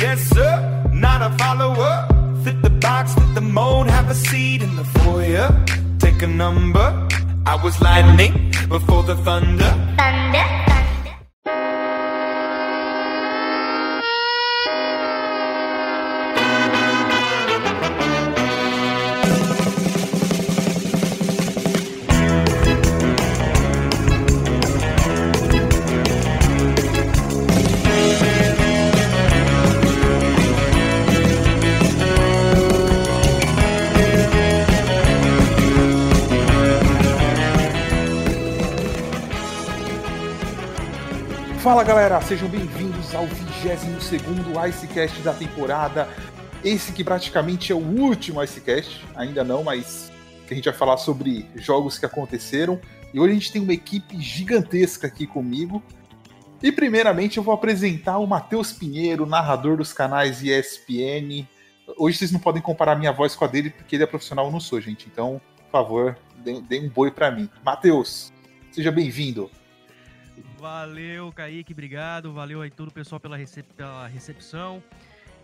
Yes, sir, not a follower. Fit the box, fit the mold, have a seat in the foyer. Take a number. I was lightning before the thunder. Thunder. Fala galera, sejam bem-vindos ao 22 Icecast da temporada. Esse que praticamente é o último Icecast, ainda não, mas que a gente vai falar sobre jogos que aconteceram. E hoje a gente tem uma equipe gigantesca aqui comigo. E primeiramente eu vou apresentar o Matheus Pinheiro, narrador dos canais ESPN. Hoje vocês não podem comparar minha voz com a dele, porque ele é profissional, eu não sou, gente. Então, por favor, dê, um boi para mim. Matheus, seja bem-vindo. Valeu, Kaique, obrigado. Valeu aí todo o pessoal pela, recep pela recepção.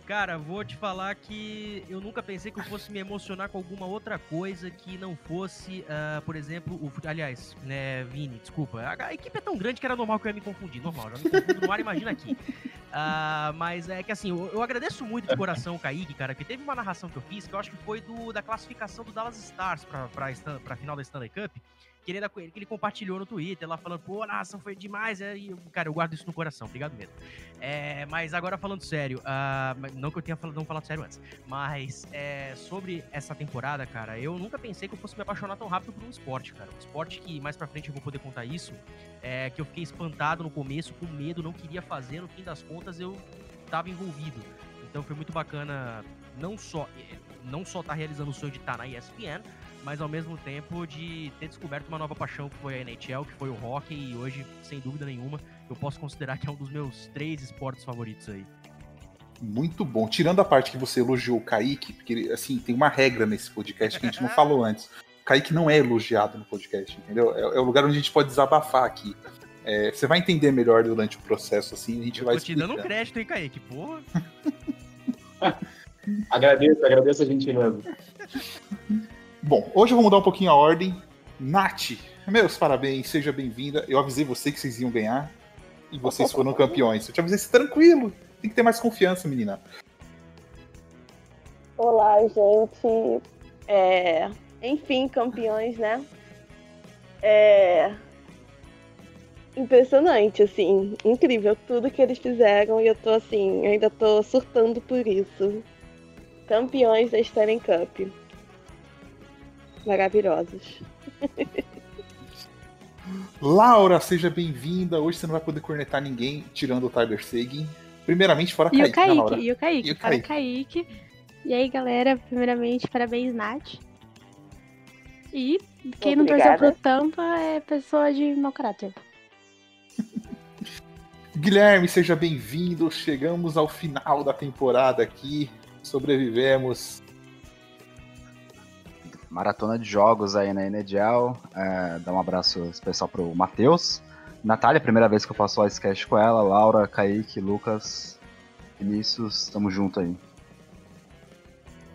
Cara, vou te falar que eu nunca pensei que eu fosse me emocionar com alguma outra coisa que não fosse, uh, por exemplo, o. Aliás, né, Vini, desculpa. A, equipe é tão grande que era normal que eu ia me confundir. Normal, já me confundo no ar, imagina aqui. Uh, mas é que assim, eu, eu, agradeço muito de coração o Kaique, cara, que teve uma narração que eu fiz que eu acho que foi do, da classificação do Dallas Stars pra, pra, pra final da Stanley Cup que ele, que ele compartilhou no Twitter, lá falando, pô, a narração foi demais. É, e, cara, eu guardo isso no coração, obrigado mesmo. É, mas agora falando sério, uh, não que eu tenha falado, não falado sério antes, mas é, sobre essa temporada, cara, eu nunca pensei que eu fosse me apaixonar tão rápido por um esporte, cara. Um esporte que mais pra frente eu vou poder contar isso, é que eu fiquei espantado no começo, com medo, não queria fazer, no fim das contas eu tava envolvido. Então foi muito bacana, não só não só tá realizando o sonho de estar tá na ESPN, mas ao mesmo tempo de ter descoberto uma nova paixão que foi a NHL, que foi o hockey, e hoje, sem dúvida nenhuma, eu posso considerar que é um dos meus três esportes favoritos aí. Muito bom. Tirando a parte que você elogiou o Kaique, porque assim, tem uma regra nesse podcast que a gente não falou antes. O Kaique não é elogiado no podcast, entendeu? É, é o lugar onde a gente pode desabafar aqui. É, você vai entender melhor durante o processo, assim, a gente eu vai tô te dando um crédito, hein, Kaique? Porra! agradeço, agradeço a gentileza. Bom, hoje eu vou mudar um pouquinho a ordem. Nath, meus parabéns, seja bem-vinda. Eu avisei você que vocês iam ganhar e vocês foram campeões. Eu te avisei, tranquilo, tem que ter mais confiança, menina. Olá, gente. É... Enfim, campeões, né? É... Impressionante, assim, incrível tudo que eles fizeram e eu tô assim, ainda tô surtando por isso. Campeões da Stanley Cup maravilhosos. Laura, seja bem-vinda. Hoje você não vai poder cornetar ninguém, tirando o Tyler Seguin. Primeiramente, fora e Kaique, o Kaique, né, Laura? E o Kaique, e o fora Kaique. Kaique. E aí, galera, primeiramente, parabéns, Nath. E quem Obrigada. não torceu pro Tampa é pessoa de mau caráter. Guilherme, seja bem-vindo. Chegamos ao final da temporada aqui. Sobrevivemos maratona de jogos aí na NHL. É, dá um abraço especial pro Matheus. Natália, primeira vez que eu faço o Icecast com ela. Laura, Kaique, Lucas, Vinícius, tamo junto aí.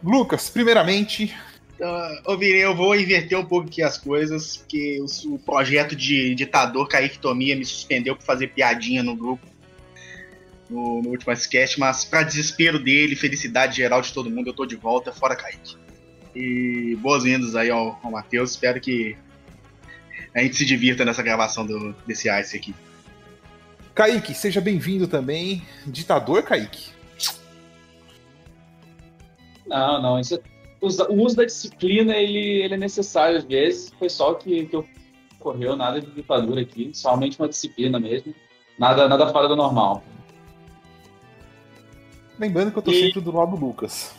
Lucas, primeiramente. Uh, Vini, eu vou inverter um pouco aqui as coisas, porque o, o projeto de ditador Kaique Tomia me suspendeu por fazer piadinha no grupo no, no último Icecast, mas para desespero dele, felicidade geral de todo mundo, eu tô de volta, fora Kaique. E boas-vindas aí ao, ao Matheus. Espero que a gente se divirta nessa gravação do, desse Ice aqui. Kaique, seja bem-vindo também. Ditador, Kaique? Não, não. Isso, é, o uso da disciplina ele, ele é necessário às vezes. Foi só o que, que ocorreu, nada de ditadura aqui. Somente uma disciplina mesmo. Nada, nada fora do normal. Lembrando que eu tô e... sempre do lado do Lucas.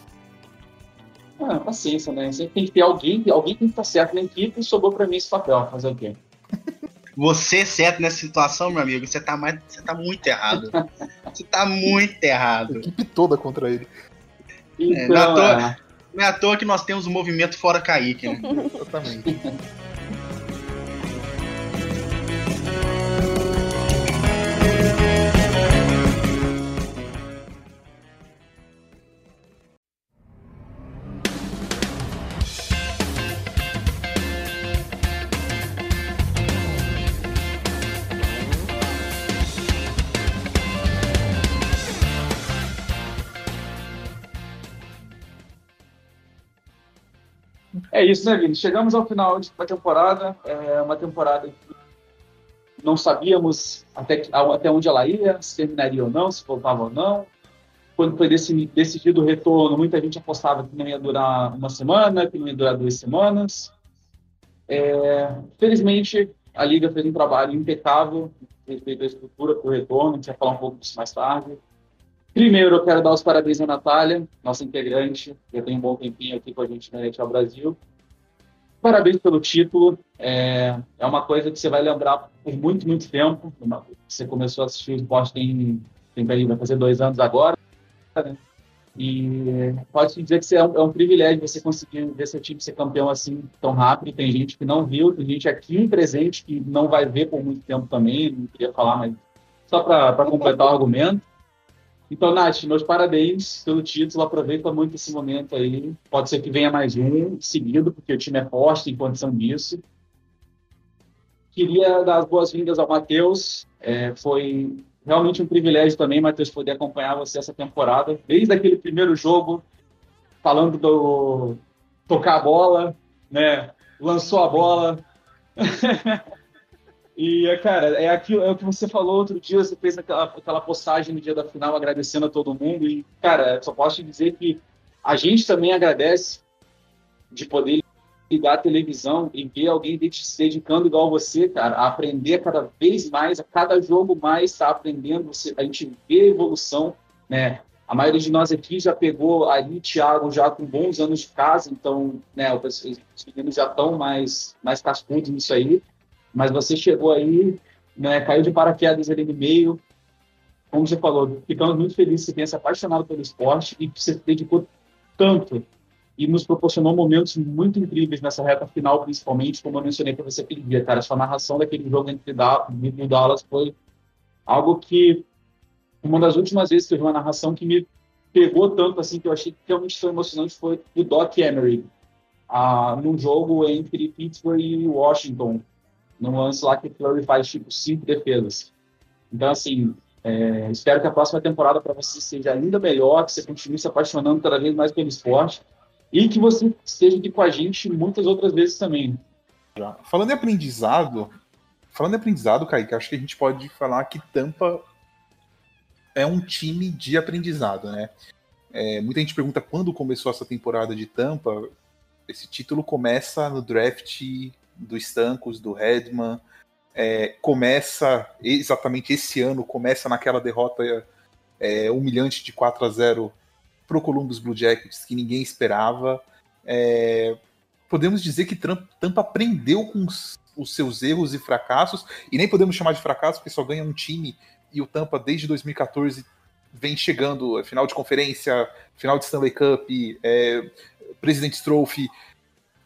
Ah, paciência, né? Sempre tem que ter alguém, alguém tem que estar certo na equipe e sobrou pra mim esse papel. Fazer o quê? Você certo nessa situação, meu amigo, você tá, mais, você tá muito errado. você tá muito errado. A equipe toda contra ele. Então, é, não, é à toa, é. não é à toa que nós temos o um movimento fora Kaique, né? Exatamente. É isso, né, Vini? Chegamos ao final da temporada. É uma temporada que não sabíamos até, até onde ela ia, se terminaria ou não, se voltava ou não. Quando foi decidido o retorno, muita gente apostava que não ia durar uma semana, que não ia durar duas semanas. É, felizmente, a Liga fez um trabalho impecável, respeito à estrutura para o retorno, a gente vai falar um pouco disso mais tarde. Primeiro, eu quero dar os parabéns à Natália, nossa integrante, já tem um bom tempinho aqui com a gente na ao Brasil. Parabéns pelo título, é, é uma coisa que você vai lembrar por muito, muito tempo. Você começou a assistir o esporte tem, tem vai fazer dois anos agora, né? E pode dizer que é um, é um, privilégio você conseguir ver seu time ser campeão assim tão rápido. Tem gente que não viu, tem gente aqui presente que não vai ver por muito tempo também. Não queria falar, mas só para completar o argumento. Então, Nath, meus parabéns pelo título. Aproveita muito esse momento aí. Pode ser que venha mais um seguido, porque o time é forte, tem condição disso. Queria dar as boas-vindas ao Matheus. É, foi realmente um privilégio também, Matheus, poder acompanhar você essa temporada, desde aquele primeiro jogo, falando do tocar a bola, né? Lançou a bola. e, cara, é, aquilo, é o que você falou outro dia, você fez aquela, aquela postagem no dia da final agradecendo a todo mundo. E, cara, só posso te dizer que a gente também agradece de poder ligar a televisão e ver alguém se dedicando igual você, cara, a aprender cada vez mais, a cada jogo mais está aprendendo, você, a gente vê a evolução, né? A maioria de nós aqui já pegou ali, Thiago, já com bons anos de casa, então, né, os meninos já estão mais, mais cascudos nisso aí, mas você chegou aí, né, caiu de paraquedas ali no meio, como você falou, ficamos muito felizes que tenha se apaixonado pelo esporte e que você se dedicou tanto e nos proporcionou momentos muito incríveis nessa reta final, principalmente, como eu mencionei para você aquele dia, cara. Sua narração daquele jogo entre e Dallas foi algo que, uma das últimas vezes que eu vi uma narração que me pegou tanto, assim, que eu achei que realmente foi emocionante, foi o Doc Emery, ah, num jogo entre Pittsburgh e Washington, num lance lá que Flurry faz, tipo, cinco defesas. Então, assim, é, espero que a próxima temporada para você seja ainda melhor, que você continue se apaixonando cada vez mais pelo esporte e que você esteja aqui com a gente muitas outras vezes também. Falando em aprendizado, falando em aprendizado, Kaique, acho que a gente pode falar que Tampa é um time de aprendizado, né? É, muita gente pergunta quando começou essa temporada de Tampa. Esse título começa no draft do Stancos, do Redman. É, começa exatamente esse ano, começa naquela derrota é, humilhante de 4 a 0 para o Columbus Blue Jackets que ninguém esperava. É, podemos dizer que Tampa aprendeu com os, os, seus erros e fracassos, e nem podemos chamar de fracasso porque só ganha um time, e o Tampa desde 2014 vem chegando, é, final de conferência, final de Stanley Cup, é, President's Trophy.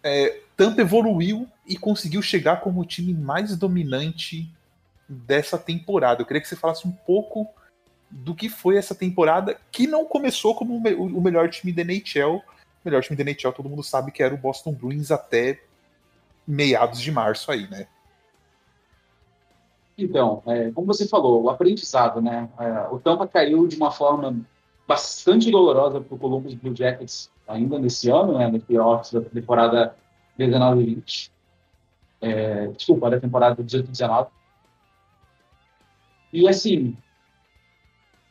É, Tampa evoluiu e conseguiu chegar como o time mais dominante dessa temporada. Eu queria que você falasse um pouco do que foi essa temporada, que não começou como o melhor time da NHL. O melhor time da NHL, todo mundo sabe que era o Boston Bruins até meados de março aí, né? Então, é, como você falou, o aprendizado, né? É, o Tampa caiu de uma forma bastante dolorosa para o Columbus Blue Jackets ainda nesse ano, né? No playoffs da temporada 19-20. É, desculpa, da temporada 18-19. E assim,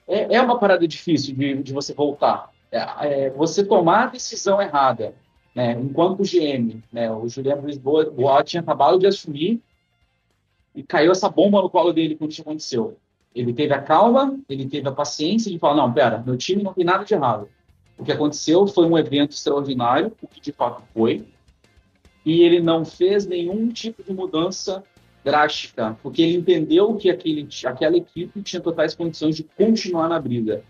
é, é uma parada difícil de, de você voltar. É, é, você tomar a decisão errada, né? Enquanto o GM, né? O Julian Lisboa tinha acabado de assumir e caiu essa bomba no colo dele quando isso aconteceu. Ele teve a calma, ele teve a paciência de falar, não, pera, meu time não tem nada de errado. O que aconteceu foi um evento extraordinário, o que de fato foi, e ele não fez nenhum tipo de mudança drástica, porque ele entendeu que aquele, aquela equipe tinha totais condições de continuar na briga.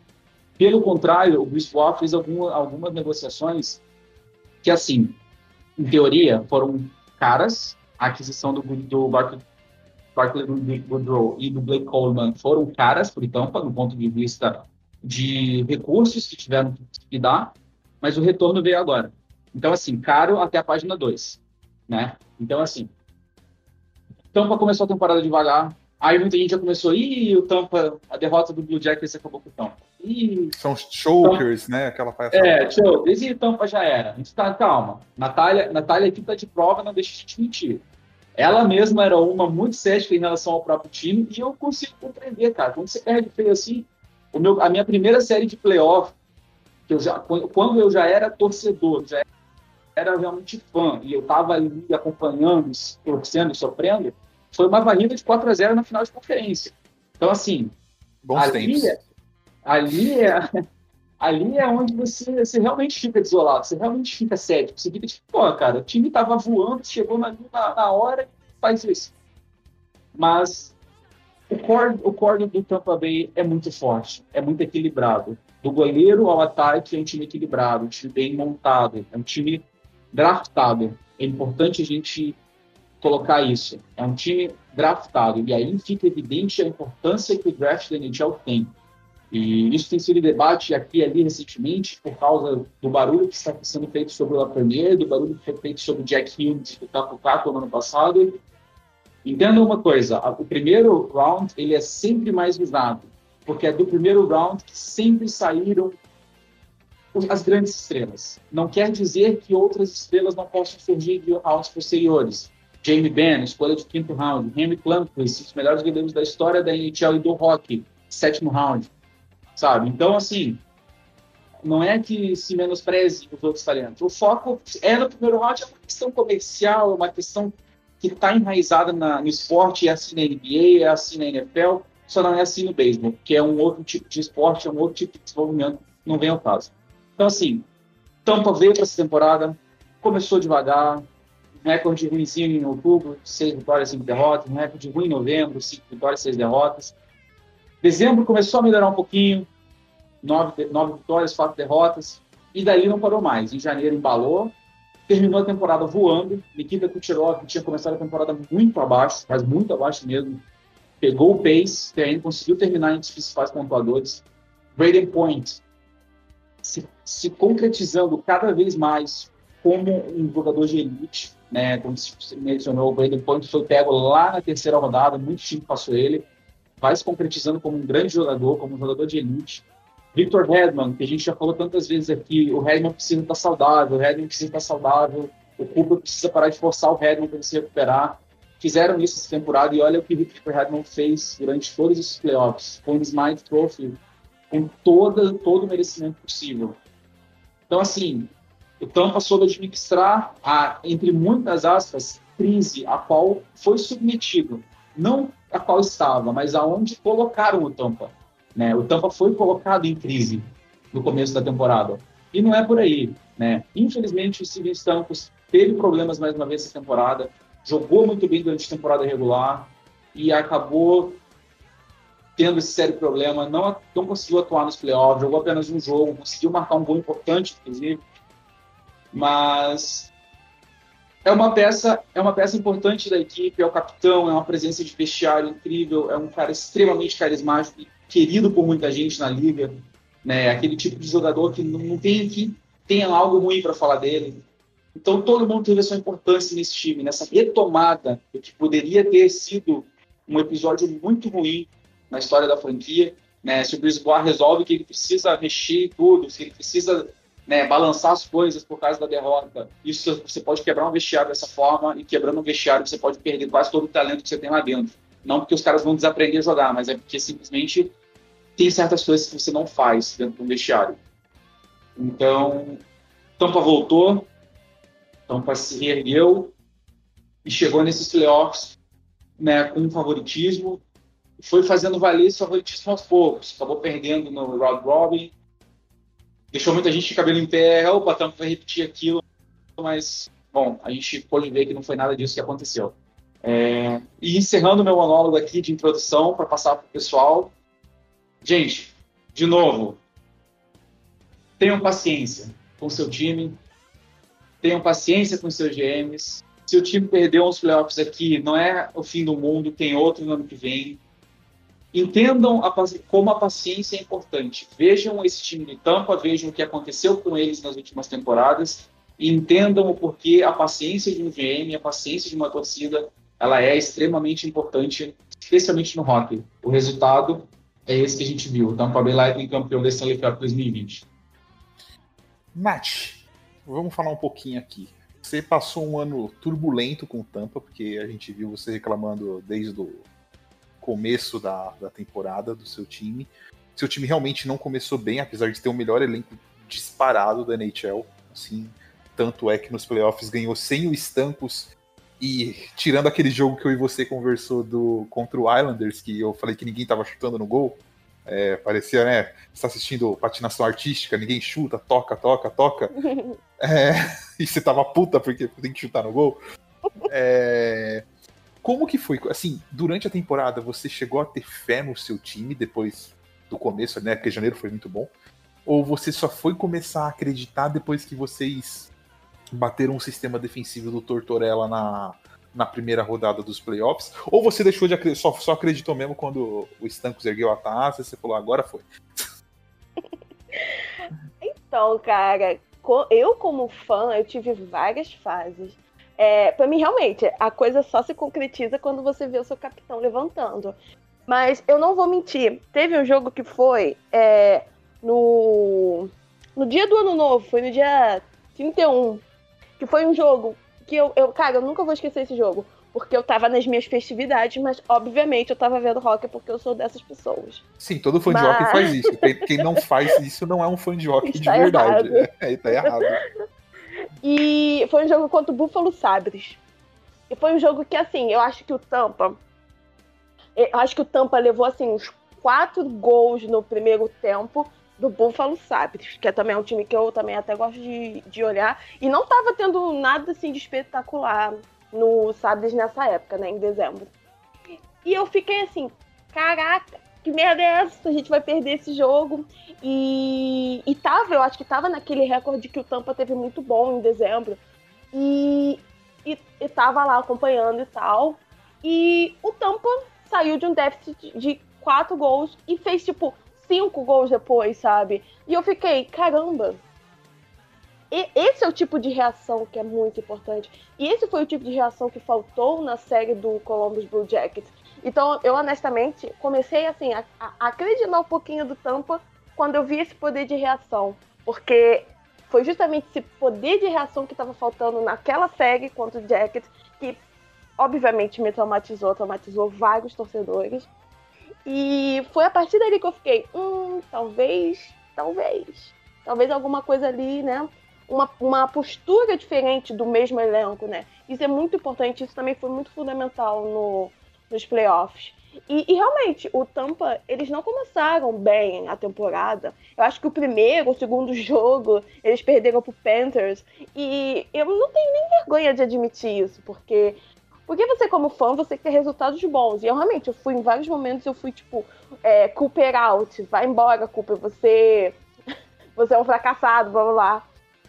Pelo contrário, o Bruce Waugh fez alguma, algumas negociações que, assim, em teoria, foram caras. A aquisição do, do Barkley Goodrow e do Blake Coleman foram caras por Tampa, do ponto de vista de recursos que tiveram que dar, mas o retorno veio agora. Então, assim, caro até a página 2, né? Então, assim, Tampa começou a temporada devagar. Aí muita gente já começou, ih, o Tampa, a derrota do Blue Jackets acabou com o Tampa. e. São chokers, então, né? Aquela palhaçada. É, chokers e tampa já era. A gente tá, calma. Natália, Natália aqui tá de prova, não deixa de te mentir. Ela mesma era uma muito cética em relação ao próprio time e eu consigo compreender, cara. Quando você perde feio assim, o meu, a minha primeira série de playoff, que eu já, quando eu já era torcedor, já era realmente fã e eu tava ali acompanhando, torcendo, sofrendo, foi uma varrida de 4 a 0 na final de conferência. Então, assim, Bons ali, é, ali, é, ali é onde você, você realmente fica desolado, você realmente fica cético. Você fica tipo, pô, cara, o time tava voando, chegou na, na, na hora e faz isso. Mas o core, o core do Tampa Bay é muito forte, é muito equilibrado. Do goleiro ao ataque é um time equilibrado, um time bem montado, é um time draftado. É importante a gente colocar isso. É um time draftado. E aí fica evidente a importância que o draft da NHL tem. E isso tem sido debate aqui e ali recentemente por causa do barulho que está sendo feito sobre o Lafreniere, do barulho que foi feito sobre o Jack Hughes do Taco Taco no ano passado. Entenda uma coisa, o primeiro round ele é sempre mais visado, porque é do primeiro round que sempre saíram as grandes estrelas. Não quer dizer que outras estrelas não possam surgir de rounds posteriores. Jamie Benn, escolha de quinto round. Henry Klumquist, os melhores goleiros da história da NHL e do hockey, sétimo round. Sabe? Então, assim, não é que se menospreze os outros talentos. O foco é no primeiro round, é uma questão comercial, é uma questão que está enraizada na, no esporte, é assim na NBA, é assim na NFL, só não é assim no beisebol, que é um outro tipo de esporte, é um outro tipo de desenvolvimento, não vem ao caso. Então, assim, Tampa veio para essa temporada, começou devagar, recorde ruimzinho em outubro, seis vitórias, cinco derrotas, um recorde ruim em novembro, cinco vitórias, seis derrotas. Dezembro começou a melhorar um pouquinho, nove, nove vitórias, quatro derrotas, e daí não parou mais. Em janeiro embalou, terminou a temporada voando. Nikita Kucherov tinha começado a temporada muito abaixo, mas muito abaixo mesmo. Pegou o pace, também conseguiu terminar entre os principais pontuadores. Braden Point se, se concretizando cada vez mais como um jogador de elite, né? Como você mencionou, o Braden Point foi pego lá na terceira rodada, muito time passou ele, vai se concretizando como um grande jogador, como um jogador de elite. Victor Redman, que a gente já falou tantas vezes aqui, o Redman precisa estar saudável, o Redman precisa estar saudável, o Cooper precisa parar de forçar o Redman para se recuperar. Fizeram isso essa temporada e olha o que o Victor Redman fez durante todos esses playoffs, com o Smite Trophy, com toda, todo o merecimento possível. Então, assim, o Tampa soube administrar a, entre muitas aspas, crise a qual foi submetido. Não a qual estava, mas aonde colocaram o Tampa. Né? O Tampa foi colocado em crise no começo da temporada. E não é por aí. Né? Infelizmente, o Steven Stamkos teve problemas mais uma vez essa temporada, jogou muito bem durante a temporada regular e acabou tendo esse sério problema, não, não conseguiu atuar nos playoffs, jogou apenas um jogo, conseguiu marcar um gol importante, inclusive, mas é uma peça é uma peça importante da equipe, é o capitão, é uma presença de vestiário incrível, é um cara extremamente carismático e querido por muita gente na liga, né? Aquele tipo de jogador que não tem que tenha algo ruim para falar dele. Então todo mundo teve a sua importância nesse time, nessa retomada que poderia ter sido um episódio muito ruim na história da franquia, né? Se o Brisbois resolve que ele precisa mexer tudo, se ele precisa né, balançar as coisas por causa da derrota. Isso você pode quebrar um vestiário dessa forma e quebrando um vestiário você pode perder quase todo o talento que você tem lá dentro. Não porque os caras vão desaprender a jogar, mas é porque simplesmente tem certas coisas que você não faz dentro de um vestiário. Então, Tampa voltou, Tampa se reergueu e chegou nesses playoffs né, com favoritismo. Foi fazendo valer esse favoritismo aos poucos. Acabou perdendo no round robin, deixou muita gente de cabelo em pé, o Batam vai repetir aquilo, mas, bom, a gente pode ver que não foi nada disso que aconteceu. É, e encerrando meu monólogo aqui de introdução para passar para o pessoal, gente, de novo, tenham paciência com seu time, tenham paciência com seus GMs. Se o time perdeu uns playoffs aqui, não é o fim do mundo, tem outro no ano que vem entendam a, como a paciência é importante. Vejam esse time de Tampa, vejam o que aconteceu com eles nas últimas temporadas e entendam o porquê a paciência de um GM, a paciência de uma torcida, ela é extremamente importante, especialmente no hockey. O resultado é esse que a gente viu. O Tampa Bay Lightning campeão da Stanley Cup 2020. Nath, vamos falar um pouquinho aqui. Você passou um ano turbulento com o Tampa, porque a gente viu você reclamando desde o começo da, da temporada do seu time. Seu time realmente não começou bem, apesar de ter o melhor elenco disparado da NHL. Assim, tanto é que nos playoffs ganhou sem o Stancos e tirando aquele jogo que eu e você conversou do contra o Islanders, que eu falei que ninguém tava chutando no gol, é, parecia, né? Você tá assistindo patinação artística, ninguém chuta, toca, toca, toca. é, e você tava puta porque tem que chutar no gol. É, como que foi? Assim, durante a temporada, você chegou a ter fé no seu time depois do começo, né? Porque janeiro foi muito bom. Ou você só foi começar a acreditar depois que vocês bateram um sistema defensivo do Tortorella na, na primeira rodada dos playoffs? Ou você deixou de acreditar, só, só acreditou mesmo quando o Stancos ergueu a taça e você falou, agora foi? então, cara, eu como fã, eu tive várias fases. É, para mim, realmente, a coisa só se concretiza quando você vê o seu capitão levantando. Mas eu não vou mentir. Teve um jogo que foi é, no, no dia do ano novo, foi no dia 31 que foi um jogo que eu, eu, cara, eu nunca vou esquecer esse jogo. Porque eu tava nas minhas festividades, mas obviamente eu tava vendo rock porque eu sou dessas pessoas. Sim, todo fã mas... de rock faz isso. Quem não faz isso não é um fã de rock de verdade. Errado. É, tá errado. E foi um jogo contra o Buffalo Sabres. E foi um jogo que, assim, eu acho que o Tampa. Eu acho que o Tampa levou, assim, uns quatro gols no primeiro tempo do Buffalo Sabres, que é também um time que eu também até gosto de, de olhar. E não tava tendo nada assim de espetacular no Sabres nessa época, né, em dezembro. E eu fiquei assim, caraca, que merda é essa? A gente vai perder esse jogo. E, e tava, eu acho que tava naquele recorde que o Tampa teve muito bom em dezembro. E, e, e tava lá acompanhando e tal. E o Tampa saiu de um déficit de quatro gols e fez, tipo, cinco gols depois, sabe? E eu fiquei, caramba. E esse é o tipo de reação que é muito importante. E esse foi o tipo de reação que faltou na série do Columbus Blue Jackets. Então, eu honestamente comecei assim a, a acreditar um pouquinho do Tampa quando eu vi esse poder de reação, porque foi justamente esse poder de reação que estava faltando naquela série contra o Jackets que obviamente me traumatizou, traumatizou vários torcedores. E foi a partir dali que eu fiquei, hum, talvez, talvez. Talvez alguma coisa ali, né? Uma, uma postura diferente do mesmo elenco, né? Isso é muito importante, isso também foi muito fundamental no, nos playoffs. E, e, realmente, o Tampa, eles não começaram bem a temporada. Eu acho que o primeiro, o segundo jogo, eles perderam pro Panthers. E eu não tenho nem vergonha de admitir isso, porque porque você, como fã, você quer resultados bons. E eu realmente, eu fui em vários momentos, eu fui tipo, é, Cooper out, vai embora, Cooper, você, você é um fracassado, vamos lá.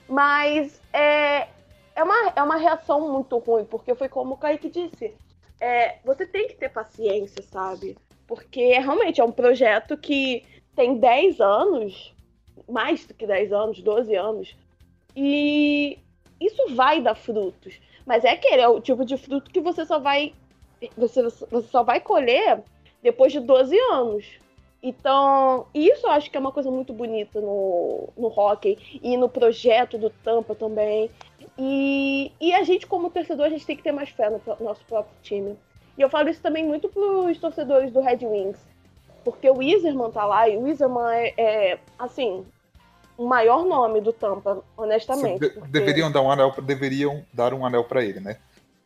Mas é, é, uma, é uma reação muito ruim, porque foi como o Kaique disse. É, você tem que ter paciência, sabe? Porque realmente é um projeto que tem 10 anos, mais do que 10 anos, 12 anos, e isso vai dar frutos. Mas é aquele, é o tipo de fruto que você só vai. Você, você só vai colher depois de 12 anos. Então, isso eu acho que é uma coisa muito bonita no, no hockey e no projeto do Tampa também. E, e a gente, como torcedor, a gente tem que ter mais fé no, no nosso próprio time. E eu falo isso também muito pros torcedores do Red Wings. Porque o Iserman tá lá e o Iserman é, é assim, o maior nome do Tampa, honestamente. De porque... Deveriam dar um anel, deveriam dar um anel para ele, né?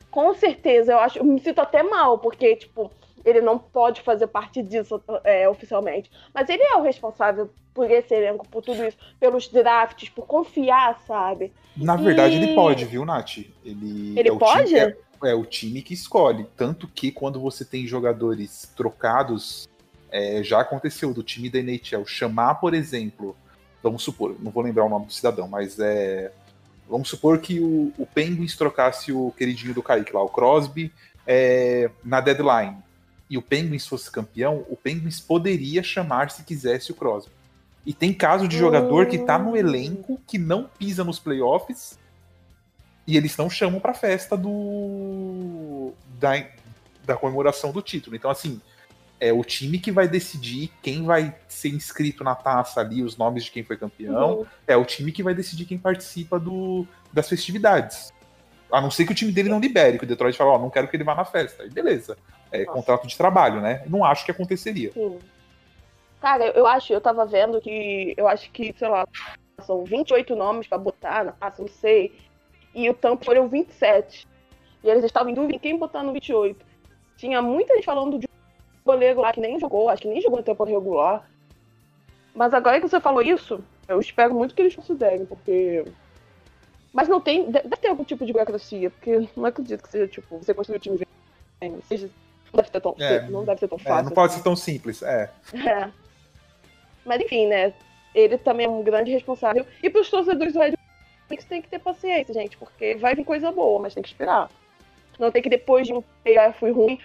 Com certeza, eu acho, eu me sinto até mal, porque tipo, ele não pode fazer parte disso é, oficialmente. Mas ele é o responsável por esse elenco, por tudo isso, pelos drafts, por confiar, sabe? Na verdade, e... ele pode, viu, Nath? Ele, ele é pode? Time, é, é, o time que escolhe. Tanto que quando você tem jogadores trocados, é, já aconteceu do time da NHL chamar, por exemplo, Vamos supor, não vou lembrar o nome do cidadão, mas é. Vamos supor que o, o Penguins trocasse o queridinho do Kaique lá, o Crosby, é, na deadline. E o Penguins fosse campeão, o Penguins poderia chamar, se quisesse, o Crosby. E tem caso de jogador que tá no elenco, que não pisa nos playoffs, e eles não chamam pra festa do. da, da comemoração do título. Então, assim, é o time que vai decidir quem vai ser inscrito na taça ali, os nomes de quem foi campeão. Uhum. É o time que vai decidir quem participa do, das festividades. A não ser que o time dele não libere, que o Detroit fala, ó, oh, não quero que ele vá na festa. Aí beleza. É contrato de trabalho, né? Não acho que aconteceria. Sim. Cara, eu acho, eu tava vendo que. Eu acho que, sei lá, são 28 nomes pra botar na taça, não sei. E o Tampa foram 27. E eles estavam em dúvida em quem botar no 28. Tinha muita gente falando de goleiro lá que nem jogou, acho que nem jogou no tempo regular. Mas agora que você falou isso, eu espero muito que eles considerem, porque. Mas não tem. Deve ter algum tipo de burocracia, porque não acredito que seja, tipo, você construir o time seja, deve ter tão, é, não deve ser tão fácil. É, não pode ser tão simples, é. é. Mas enfim, né? Ele também é um grande responsável. E para os torcedores do Red Sox tem que ter paciência, gente, porque vai vir coisa boa, mas tem que esperar. Não tem que depois de um playoff ruim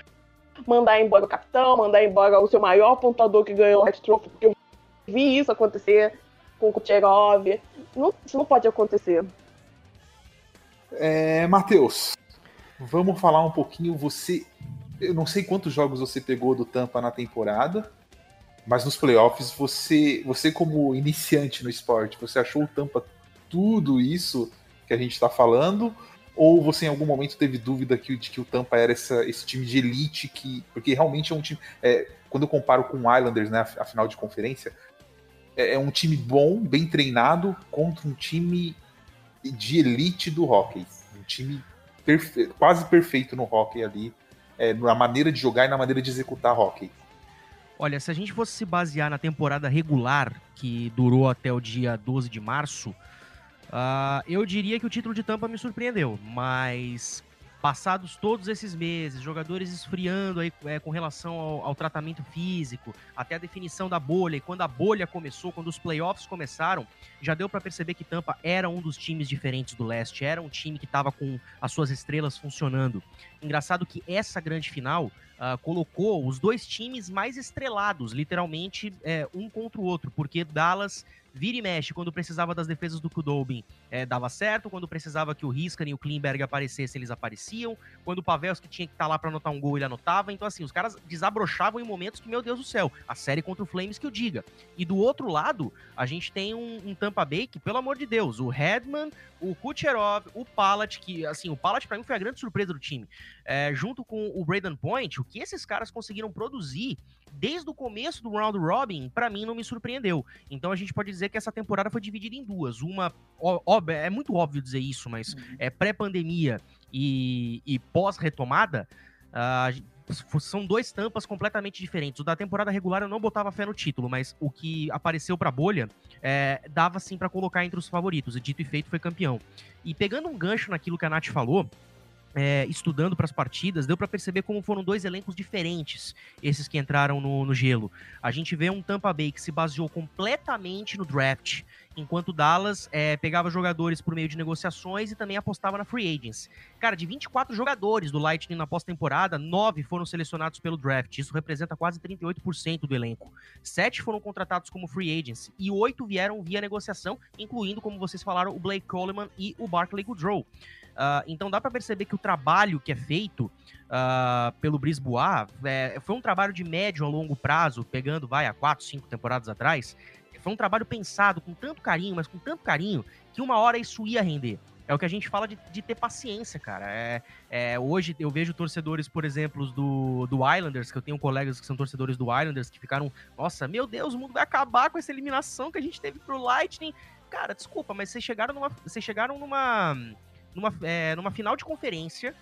mandar embora o capitão, mandar embora o seu maior pontuador que ganhou o Red Trophy, porque eu vi isso acontecer com o Kucherov. Não, isso não pode acontecer. É, Matheus, vamos falar um pouquinho. Você, eu não sei quantos jogos você pegou do Tampa na temporada, mas nos playoffs você, você como iniciante no esporte, você achou o Tampa tudo isso que a gente está falando? Ou você em algum momento teve dúvida que, de que o Tampa era essa, esse time de elite que. Porque realmente é um time. É, quando eu comparo com o Islanders, né, a, a final de conferência, é, é, um time bom, bem treinado, contra um time de elite do hockey. Um time perfe quase perfeito no hockey ali, é, na maneira de jogar e na maneira de executar hockey. Olha, se a gente fosse se basear na temporada regular, que durou até o dia 12 de março, Uh, eu diria que o título de Tampa me surpreendeu, mas passados todos esses meses, jogadores esfriando aí é, com relação ao, ao, tratamento físico, até a definição da bolha, e quando a bolha começou, quando os playoffs começaram, já deu para perceber que Tampa era um dos times diferentes do leste, era um time que estava com as suas estrelas funcionando. Engraçado que essa grande final uh, colocou os dois times mais estrelados, literalmente é, um contra o outro, porque Dallas vira e mexe, quando precisava das defesas do Kudobin, é, dava certo, quando precisava que o Riskan e o Klimberg aparecessem, eles apareciam, quando o Pavelski tinha que estar tá lá para anotar um gol, ele anotava, então assim, os caras desabrochavam em momentos que, meu Deus do céu, a série contra o Flames que eu diga. E do outro lado, a gente tem um, um Tampa Bay que, pelo amor de Deus, o Redman, o Kucherov, o Palat, que, assim, o Palat para mim foi a grande surpresa do time, é, junto com o Braden Point, o que esses caras conseguiram produzir desde o começo do round robin, para mim não me surpreendeu. Então a gente pode dizer que essa temporada foi dividida em duas. Uma, é muito óbvio dizer isso, mas uhum. é pré-pandemia e, e pós-retomada. Uh, são dois tampas completamente diferentes. O da temporada regular eu não botava fé no título, mas o que apareceu pra bolha é, dava sim para colocar entre os favoritos. E dito e feito foi campeão. E pegando um gancho naquilo que a Nath falou, é, estudando para as partidas, deu para perceber como foram dois elencos diferentes, esses que entraram no, no, gelo. A gente vê um Tampa Bay que se baseou completamente no draft, enquanto Dallas é, pegava jogadores por meio de negociações e também apostava na free agents. Cara, de 24 jogadores do Lightning na pós-temporada, 9 foram selecionados pelo draft. Isso representa quase 38% do elenco. Sete foram contratados como free agents e oito vieram via negociação, incluindo, como vocês falaram, o Blake Coleman e o Barclay Goodrow. Uh, então dá para perceber que o trabalho que é feito uh, pelo Brisbois é, foi um trabalho de médio a longo prazo, pegando, vai, há quatro, cinco temporadas atrás. Foi um trabalho pensado com tanto carinho, mas com tanto carinho, que uma hora isso ia render. É o que a gente fala de, de ter paciência, cara. É, é, hoje eu vejo torcedores, por exemplo, do, do Islanders, que eu tenho colegas que são torcedores do Islanders, que ficaram, nossa, meu Deus, o mundo vai acabar com essa eliminação que a gente teve pro Lightning. Cara, desculpa, mas vocês chegaram numa. Vocês chegaram numa numa, é, numa final de conferência.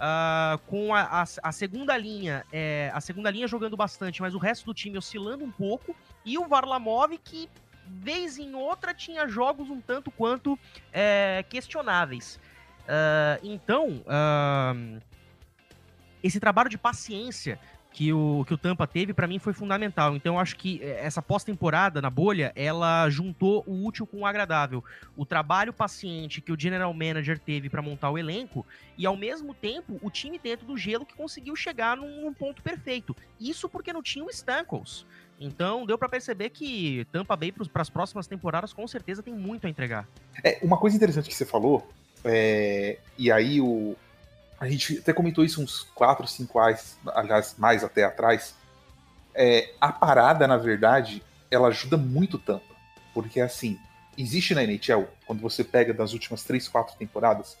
Uh, com a, a, a, segunda linha, é, a segunda linha jogando bastante, mas o resto do time oscilando um pouco, e o Varlamov que vez em outra tinha jogos um tanto quanto é, questionáveis. Uh, então, uh, esse trabalho de paciência que o, que o Tampa teve, para mim, foi fundamental. Então, eu acho que eh, essa pós-temporada na bolha, ela juntou o útil com o agradável. O trabalho paciente que o general manager teve para montar o elenco e, ao mesmo tempo, o time dentro do gelo que conseguiu chegar num, num ponto perfeito. Isso porque não tinha o Stankles. Então, deu para perceber que Tampa Bay para as próximas temporadas, com certeza, tem muito a entregar. É, uma coisa interessante que você falou, é, e aí o, a gente até comentou isso uns 4, 5 aliás, mais até atrás. É, a parada, na verdade, ela ajuda muito Tampa. Porque, assim, existe na NHL, quando você pega das últimas 3, 4 temporadas,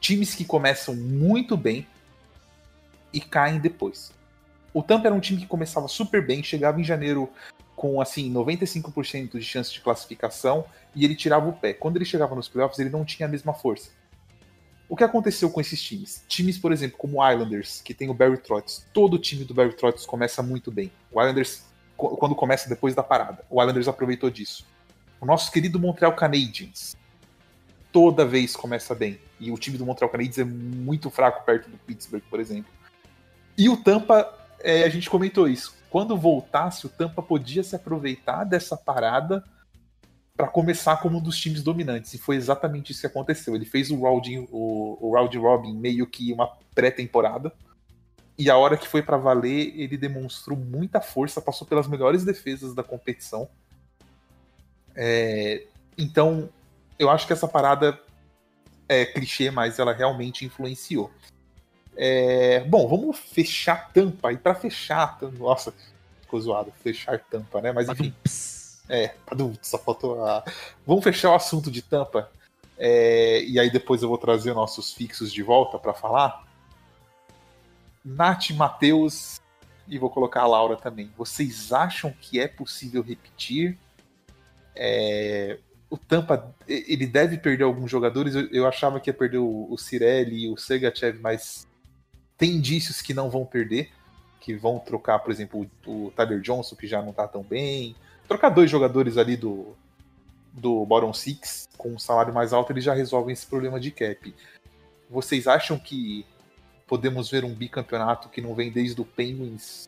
times que começam muito bem e caem depois. O Tampa era um time que começava super bem, chegava em janeiro com assim 95% de chance de classificação e ele tirava o pé. Quando ele chegava nos playoffs, ele não tinha a mesma força. O que aconteceu com esses times? Times, por exemplo, como o Islanders, que tem o Barry Trotz. Todo time do Barry Trotz começa muito bem. O Islanders, quando começa depois da parada, o Islanders aproveitou disso. O nosso querido Montreal Canadiens, toda vez começa bem. E o time do Montreal Canadiens é muito fraco perto do Pittsburgh, por exemplo. E o Tampa, é, a gente comentou isso. Quando voltasse, o Tampa podia se aproveitar dessa parada para começar como um dos times dominantes. E foi exatamente isso que aconteceu. Ele fez o Round, o, o Round Robin meio que uma pré-temporada. E a hora que foi para valer, ele demonstrou muita força, passou pelas melhores defesas da competição. É, então, eu acho que essa parada é clichê, mas ela realmente influenciou. É, bom, vamos fechar tampa. E para fechar, nossa, ficou zoado, fechar tampa, né? Mas enfim. É, só faltou a. Vamos fechar o assunto de tampa. É, e aí depois eu vou trazer nossos fixos de volta para falar. Nath, Matheus e vou colocar a Laura também. Vocês acham que é possível repetir? É, o Tampa ele deve perder alguns jogadores. Eu, eu achava que ia perder o, o Cirelli e o Segachev, mas tem indícios que não vão perder, que vão trocar, por exemplo, o, Tyler Johnson, que já não tá tão bem trocar dois jogadores ali do, do Bottom Six com um salário mais alto, eles já resolvem esse problema de cap. Vocês acham que podemos ver um bicampeonato que não vem desde o Penguins?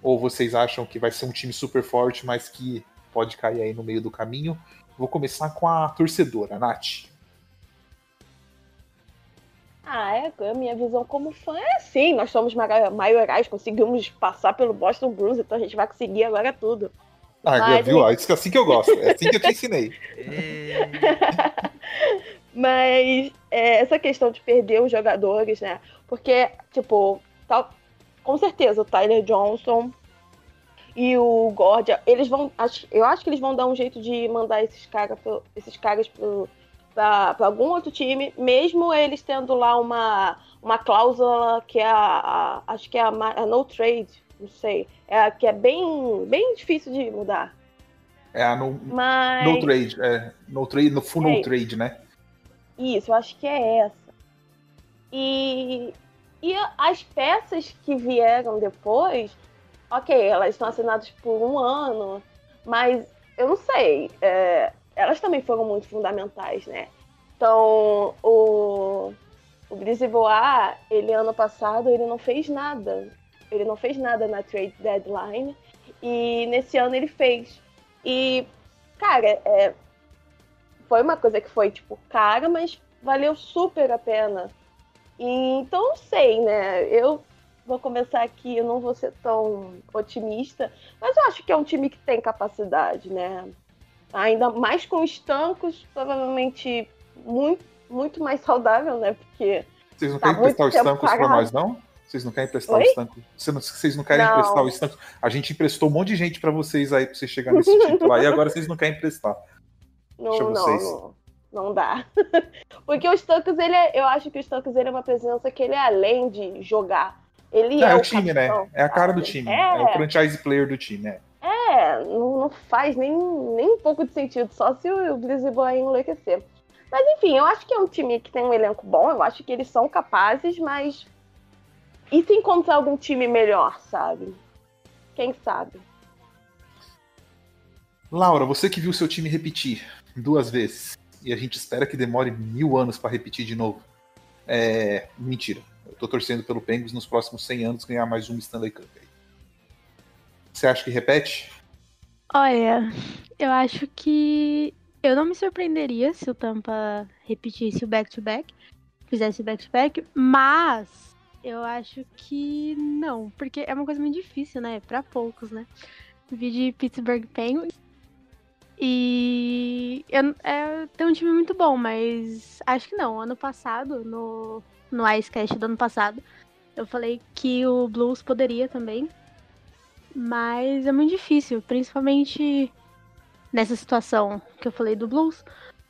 Ou vocês acham que vai ser um time super forte, mas que pode cair aí no meio do caminho? Vou começar com a torcedora, Nath. Ah, é, a minha visão como fã é assim, nós somos maiorais, conseguimos passar pelo Boston Bruins, então a gente vai conseguir agora tudo. Ah, Mas, viu? Isso é assim que eu gosto. É assim que eu te ensinei. Mas é, essa questão de perder os jogadores, né? Porque, tipo, tá, com certeza o Tyler Johnson e o Gordia, eles vão. Eu acho que eles vão dar um jeito de mandar esses, cara, esses caras para algum outro time, mesmo eles tendo lá uma, uma cláusula que é a, a acho que é a, a no trade não sei. É, que é bem, bem difícil de mudar. É a no, Mas... no trade, é, no trade, no full é. no trade, né? Isso, eu acho que é essa. E, e as peças que vieram depois, ok, elas estão assinadas por um ano, mas eu não sei, é, elas também foram muito fundamentais, né? Então, o, o Brisebois, ele ano passado, ele não fez nada. Ele não fez nada na trade deadline. E nesse ano ele fez. E, cara, é, foi uma coisa que foi, tipo, cara, mas valeu super a pena. E, então, não sei, né? Eu vou começar aqui, eu não vou ser tão otimista, mas eu acho que é um time que tem capacidade, né? Ainda mais com os tancos, provavelmente muito, muito mais saudável, né? Porque. Vocês não tá querem prestar os tancos para nós, não? Vocês não querem emprestar Oi? o estanco? Vocês não querem não. emprestar o estanco? A gente emprestou um monte de gente para vocês aí, para vocês chegarem nesse título aí, agora vocês não querem emprestar. Não, não, não, não dá. Porque o Stanks, ele é, eu acho que o Stanks ele é uma presença que ele é além de jogar. Ele é, é o time, né? capitão, né? É a cara do time. É, é o franchise player do time, né? É, não, não faz nem, nem um pouco de sentido, só se o, o Brisbane enlouquecer. Mas enfim, eu acho que é um time que tem um elenco bom, eu acho que eles são capazes, mas e se encontrar algum time melhor, sabe? Quem sabe? Laura, você que viu seu time repetir duas vezes, e a gente espera que demore mil anos para repetir de novo. É. Mentira. Eu tô torcendo pelo Penguins nos próximos 100 anos ganhar mais um Stanley Cup. Você acha que repete? Olha, eu acho que eu não me surpreenderia se o Tampa repetisse o back-to-back, -back, fizesse back-to-back, mas eu acho que não, porque é uma coisa muito difícil, né? Para poucos, né? Vi de Pittsburgh Penguins. E eu, é, tem um time muito bom, mas acho que não. Ano passado, no, no Icecast do ano passado, eu falei que o Blues poderia também. Mas é muito difícil, principalmente nessa situação que eu falei do Blues.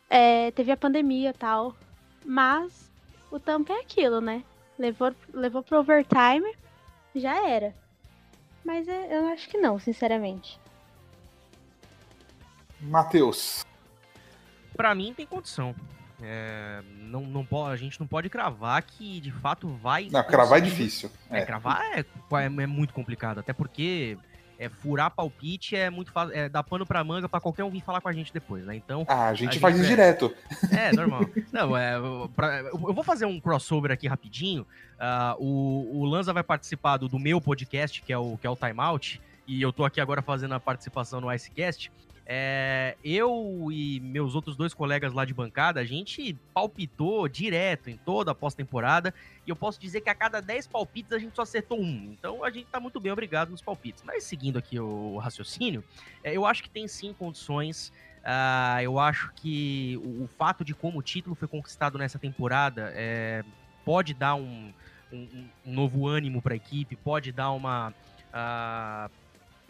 É, teve a pandemia e tal. Mas o Tampa é aquilo, né? Levou, levou pro overtime, já era. Mas é, eu acho que não, sinceramente. Matheus. Pra mim tem condição. É, não, não pode, a gente não pode cravar que de fato vai. Não, cravar é difícil. É, É. cravar é, é, é muito complicado, até porque é, furar palpite é muito fácil, é dar pano pra manga pra qualquer um vir falar com a gente depois, né? Então, Ah, a gente A faz gente isso é- direto. é normal. Não, é, pra- eu vou fazer um crossover aqui rapidinho. Ah, o, o Lanza vai participar do, do meu podcast, que é o, que é o Time Out, e eu tô aqui agora fazendo a participação no Icecast. É, eu e meus outros dois colegas lá de bancada, a gente palpitou direto em toda a pós-temporada, e eu posso dizer que a cada 10 palpites a gente só acertou um. Então a gente tá muito bem, obrigado nos palpites. Mas seguindo aqui o raciocínio, é, eu acho que tem sim condições. ah, eu acho que o, o fato de como o título foi conquistado nessa temporada é, pode dar um, um- um novo ânimo para a equipe, pode dar uma. ah,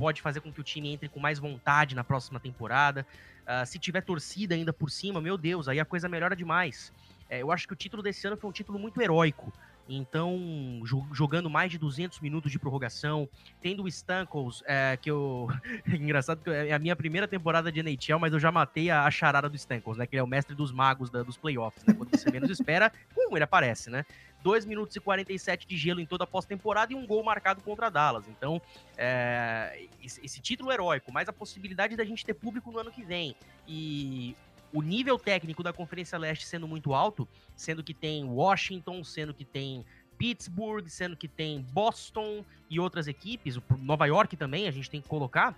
pode fazer com que o time entre com mais vontade na próxima temporada. Ah, se tiver torcida ainda por cima, meu Deus, aí a coisa melhora demais. É, eu acho que o título desse ano foi um título muito heróico. Então, jo- jogando mais de 200 minutos de prorrogação, tendo o Stankles, é, que eu. Engraçado que é a minha primeira temporada de NHL, mas eu já matei a, a charada do Stankles, né? Que ele é o mestre dos magos da- dos playoffs, né? Quando você menos espera, pum, ele aparece, né? 2 minutos e 47 de gelo em toda a pós-temporada e um gol marcado contra Dallas. Então, é, esse título heróico, mais a possibilidade da gente ter público no ano que vem. E o nível técnico da Conferência Leste sendo muito alto, sendo que tem Washington, sendo que tem Pittsburgh, sendo que tem Boston e outras equipes, Nova York também, a gente tem que colocar.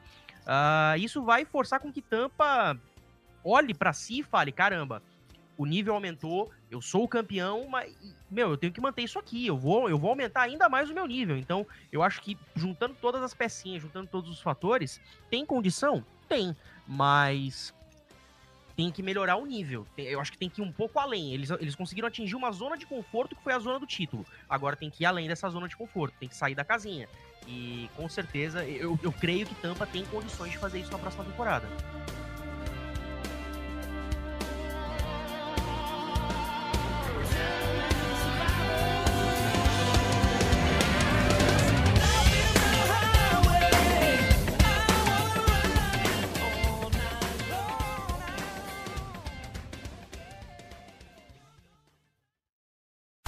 ah, isso vai forçar com que Tampa olhe pra si e fale: caramba, o nível aumentou, eu sou o campeão, mas, meu, eu tenho que manter isso aqui, eu vou, eu vou aumentar ainda mais o meu nível. Então, eu acho que juntando todas as pecinhas, juntando todos os fatores, tem condição? Tem, mas tem que melhorar o nível. Eu acho que tem que ir um pouco além. Eles, eles conseguiram atingir uma zona de conforto que foi a zona do título. Agora tem que ir além dessa zona de conforto, tem que sair da casinha. E com certeza, eu, eu creio que Tampa tem condições de fazer isso na próxima temporada.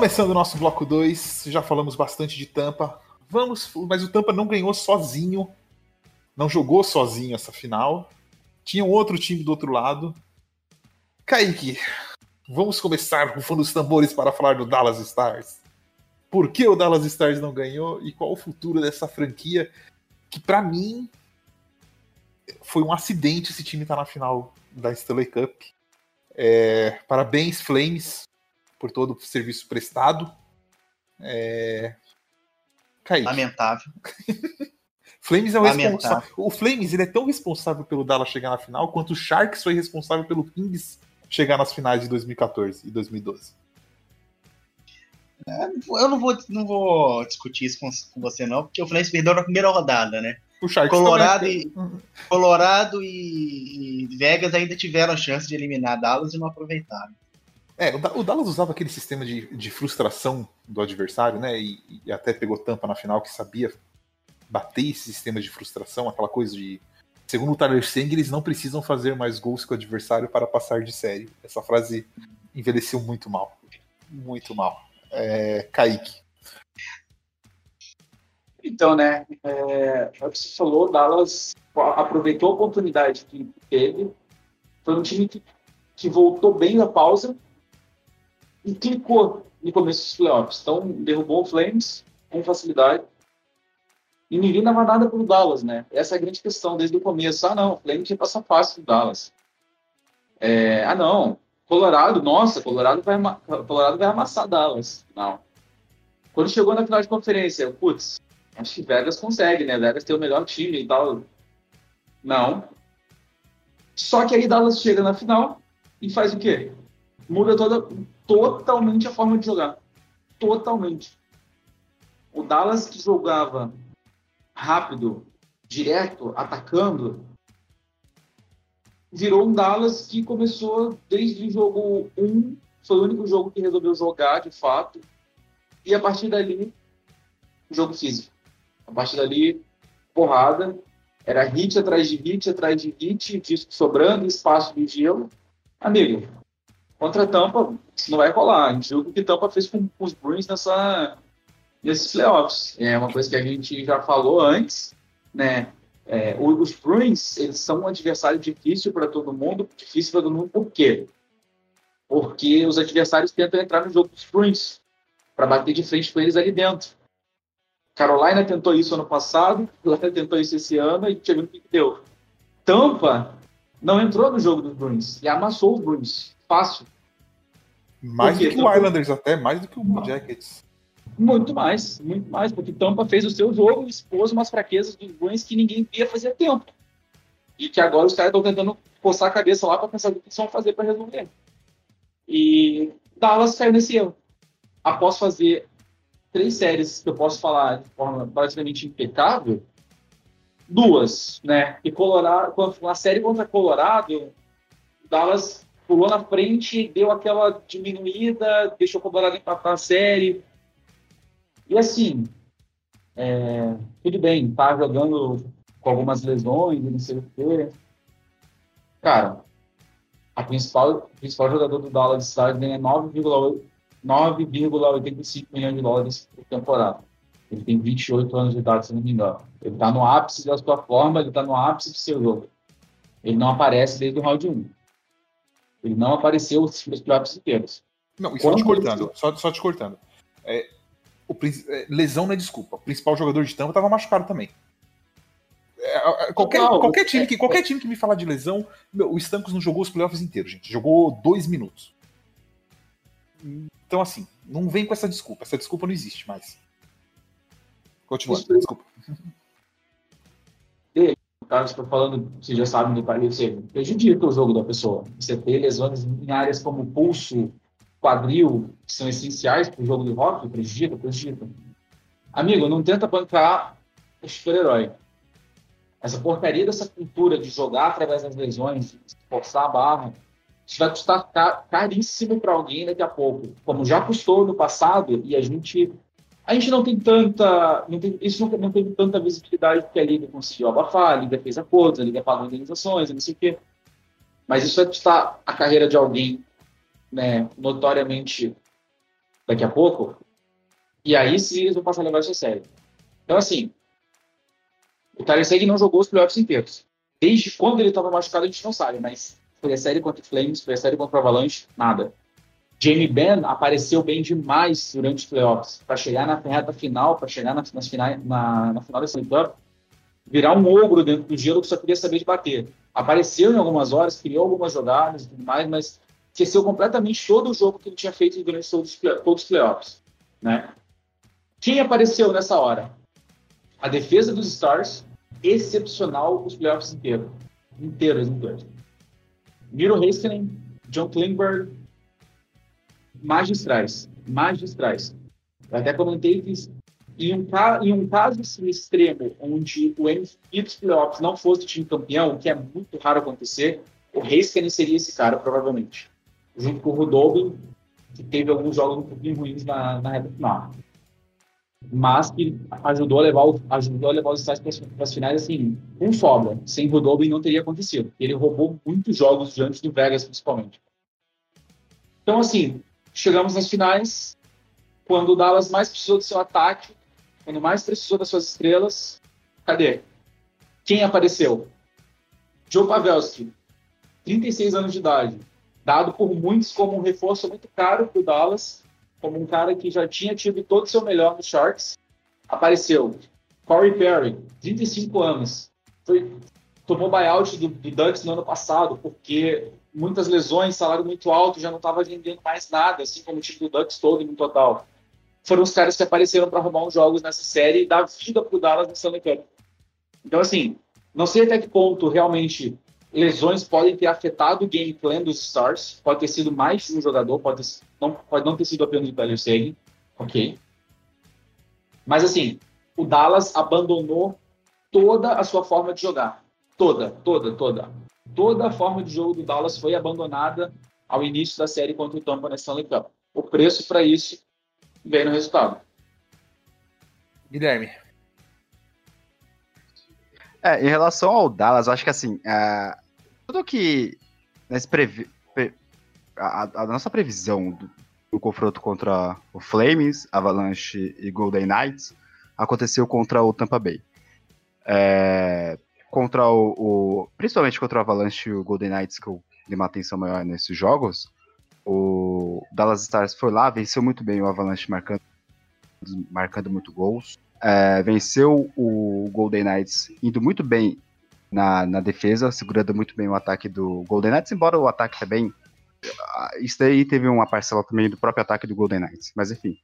Começando o nosso bloco 2, já falamos bastante de Tampa. Vamos, mas o Tampa não ganhou sozinho. Não jogou sozinho essa final. Tinha um outro time do outro lado. Kaique, vamos começar rufando os tambores para falar do Dallas Stars. Por que o Dallas Stars não ganhou e qual o futuro dessa franquia que para mim foi um acidente esse time estar na final da Stanley Cup. É, parabéns Flames por todo o serviço prestado. É... Kaique, Lamentável. Flames é o responsável. O Flames ele é tão responsável pelo Dallas chegar na final quanto o Sharks foi responsável pelo Kings chegar nas finais de 2014 e 2012. Eu não vou, não vou discutir isso com, com você, não, porque o Fluminense perdeu na primeira rodada, né? O Sharks Colorado e, Colorado e, e Vegas ainda tiveram a chance de eliminar Dallas e não aproveitaram. É, o Da- o Dallas usava aquele sistema de, de frustração do adversário, né? E, e até pegou tampa na final que sabia bater esse sistema de frustração, aquela coisa de. Segundo o Tyler Seng, eles não precisam fazer mais gols que o adversário para passar de série. Essa frase envelheceu muito mal. Muito mal. É, Kaique. Então, né, é, é o você falou, Dallas aproveitou a oportunidade que teve. Foi um time que que voltou bem da pausa e clicou no começo dos playoffs. Então, derrubou o Flames com facilidade. E ninguém dava nada pro Dallas, né? Essa é a grande questão desde o começo. Ah, não, o Flames ia passar fácil do Dallas. É, ah, não, Colorado, nossa, Colorado vai, Colorado vai amassar Dallas. Não. Quando chegou na final de conferência, putz, acho que Vegas consegue, né? Vegas tem o melhor time e tal. Não. Só que aí Dallas chega na final e faz o quê? Muda toda, totalmente a forma de jogar. Totalmente. O Dallas que jogava rápido, direto, atacando, virou um Dallas que começou desde o jogo 1, foi o único jogo que resolveu jogar de fato, e a partir dali, jogo físico. A partir dali, porrada, era hit atrás de hit, atrás de hit, disco sobrando, espaço de gelo. Amigo, contra a Tampa, não vai rolar. A gente viu o que Tampa fez com, com os Bruins nessa, nesses playoffs. É uma coisa que a gente já falou antes, né? É, os Bruins, eles são um adversário difícil para todo mundo. Difícil para todo mundo por quê? Porque os adversários tentam entrar no jogo dos Bruins para bater de frente com eles ali dentro. Carolina tentou isso ano passado, Carolina tentou isso esse ano e chegou no que deu. Tampa não entrou no jogo dos Bruins e amassou os Bruins. Fácil. Mais do que o Islanders até, mais do que o Jackets. Muito mais, muito mais, porque Tampa fez o seu jogo e expôs umas fraquezas dos Bruins que ninguém via fazer tempo. E que agora os caras estão tentando coçar a cabeça lá para pensar o que vão fazer para resolver. E Dallas caiu nesse erro. Após fazer três séries que eu posso falar de forma basicamente impecável, duas, né? E Colorado, a série contra Colorado, Dallas pulou na frente, deu aquela diminuída, deixou o Colorado empatar a série, e assim, é, tudo bem, tá jogando com algumas lesões, não sei o quê. Cara, a principal, o principal jogador do Dallas Stars ganha 9,85 milhões de dólares por temporada. Ele tem 28 anos de idade, se não me engano. Ele está no ápice da sua forma, ele está no ápice do seu jogo. Ele não aparece desde o round 1. Ele não apareceu nos playoffs inteiros. Não, e só te cortando, só, só te cortando. É, o, é, lesão não é desculpa. O principal jogador de tampa estava machucado também. É, qualquer, não, qualquer, time que, qualquer time que me falar de lesão, meu, o Stancos não jogou os playoffs inteiros, gente. Jogou dois minutos. Então, assim, não vem com essa desculpa. Essa desculpa não existe mais. Continua, desculpa. Cara, estou falando, vocês já sabem do país, você prejudica o jogo da pessoa. Você tem lesões em áreas como pulso, quadril, que são essenciais para o jogo de rock, prejudica, prejudica. Amigo, não tenta bancar o super-herói. Essa porcaria dessa cultura de jogar através das lesões, forçar a barra, isso vai custar caríssimo para alguém daqui a pouco. Como já custou no passado, e a gente a gente não tem tanta. Não tem, isso não, não teve tanta visibilidade porque a Liga conseguiu abafar, a Liga fez acordos, a Liga pagou organizações, não sei o quê. Mas isso vai custar a carreira de alguém né, notoriamente daqui a pouco, e aí sim eles vão passar a levar isso a sério. Então, assim, o Tyler não jogou os playoffs inteiros. Desde quando ele estava machucado, a gente não sabe, mas foi a série contra o Flames, foi a série contra o Avalanche, nada. Jamie Benn apareceu bem demais durante os playoffs, para chegar na reta final, para chegar na, nas finais, na, na final desse Cup, virar um ogro dentro do gelo que só queria saber de bater. Apareceu em algumas horas, criou algumas jogadas e tudo mais, mas esqueceu completamente todo o jogo que ele tinha feito durante todos, todos os playoffs. Né? Quem apareceu nessa hora? A defesa dos Stars, excepcional os playoffs inteiros. Inteiros, inteiros. Miro Heiskanen, John Klingberg, magistrais. Magistrais. Eu até comentei que em um, em um caso assim, extremo, onde o MVP dos não fosse o time campeão, o que é muito raro acontecer, o Heiskanen seria esse cara, provavelmente junto com o Rudolph, que teve alguns jogos um pouquinho ruins na, na reta final. Mas que ajudou a levar, o, ajudou a levar os Estados para as finais, assim, com sobra. Sem Rudolph não teria acontecido. Ele roubou muitos jogos diante do Vegas, principalmente. Então, assim, chegamos nas finais, quando o Dallas mais precisou do seu ataque, quando mais precisou das suas estrelas, cadê? Quem apareceu? Joe Pavelski, 36 anos de idade, dado por muitos como um reforço muito caro para o Dallas, como um cara que já tinha tido todo o seu melhor nos Sharks. Apareceu Corey Perry, 35 anos, foi, tomou buyout do, do Ducks no ano passado, porque muitas lesões, salário muito alto, já não estava vendendo mais nada, assim como o time do Ducks todo no total. Foram os caras que apareceram para arrumar uns jogos nessa série e dar vida o Dallas no Stanley Cup. Então, assim, não sei até que ponto realmente lesões podem ter afetado o game plan dos Stars. Pode ter sido mais de um jogador, pode, ter, não, pode não ter sido apenas o Tyler Seguin, ok? Mas, assim, o Dallas abandonou toda a sua forma de jogar. Toda, toda, toda. Toda a forma de jogo do Dallas foi abandonada ao início da série contra o Tampa na Stanley Cup. O preço para isso veio no resultado. Guilherme. É, em relação ao Dallas, acho que assim, é, tudo que nesse previ, pre, a, a, nossa previsão do, do, confronto contra o Flames, Avalanche e Golden Knights aconteceu contra o Tampa Bay. É, contra o, o, principalmente contra o Avalanche e o Golden Knights, que eu dei uma atenção maior nesses jogos, o Dallas Stars foi lá, venceu muito bem o Avalanche marcando, marcando muito gols é, venceu o Golden Knights indo muito bem na, na defesa, segurando muito bem o ataque do Golden Knights, embora o ataque também. Ah, isso daí teve uma parcela também do próprio ataque do Golden Knights, mas enfim.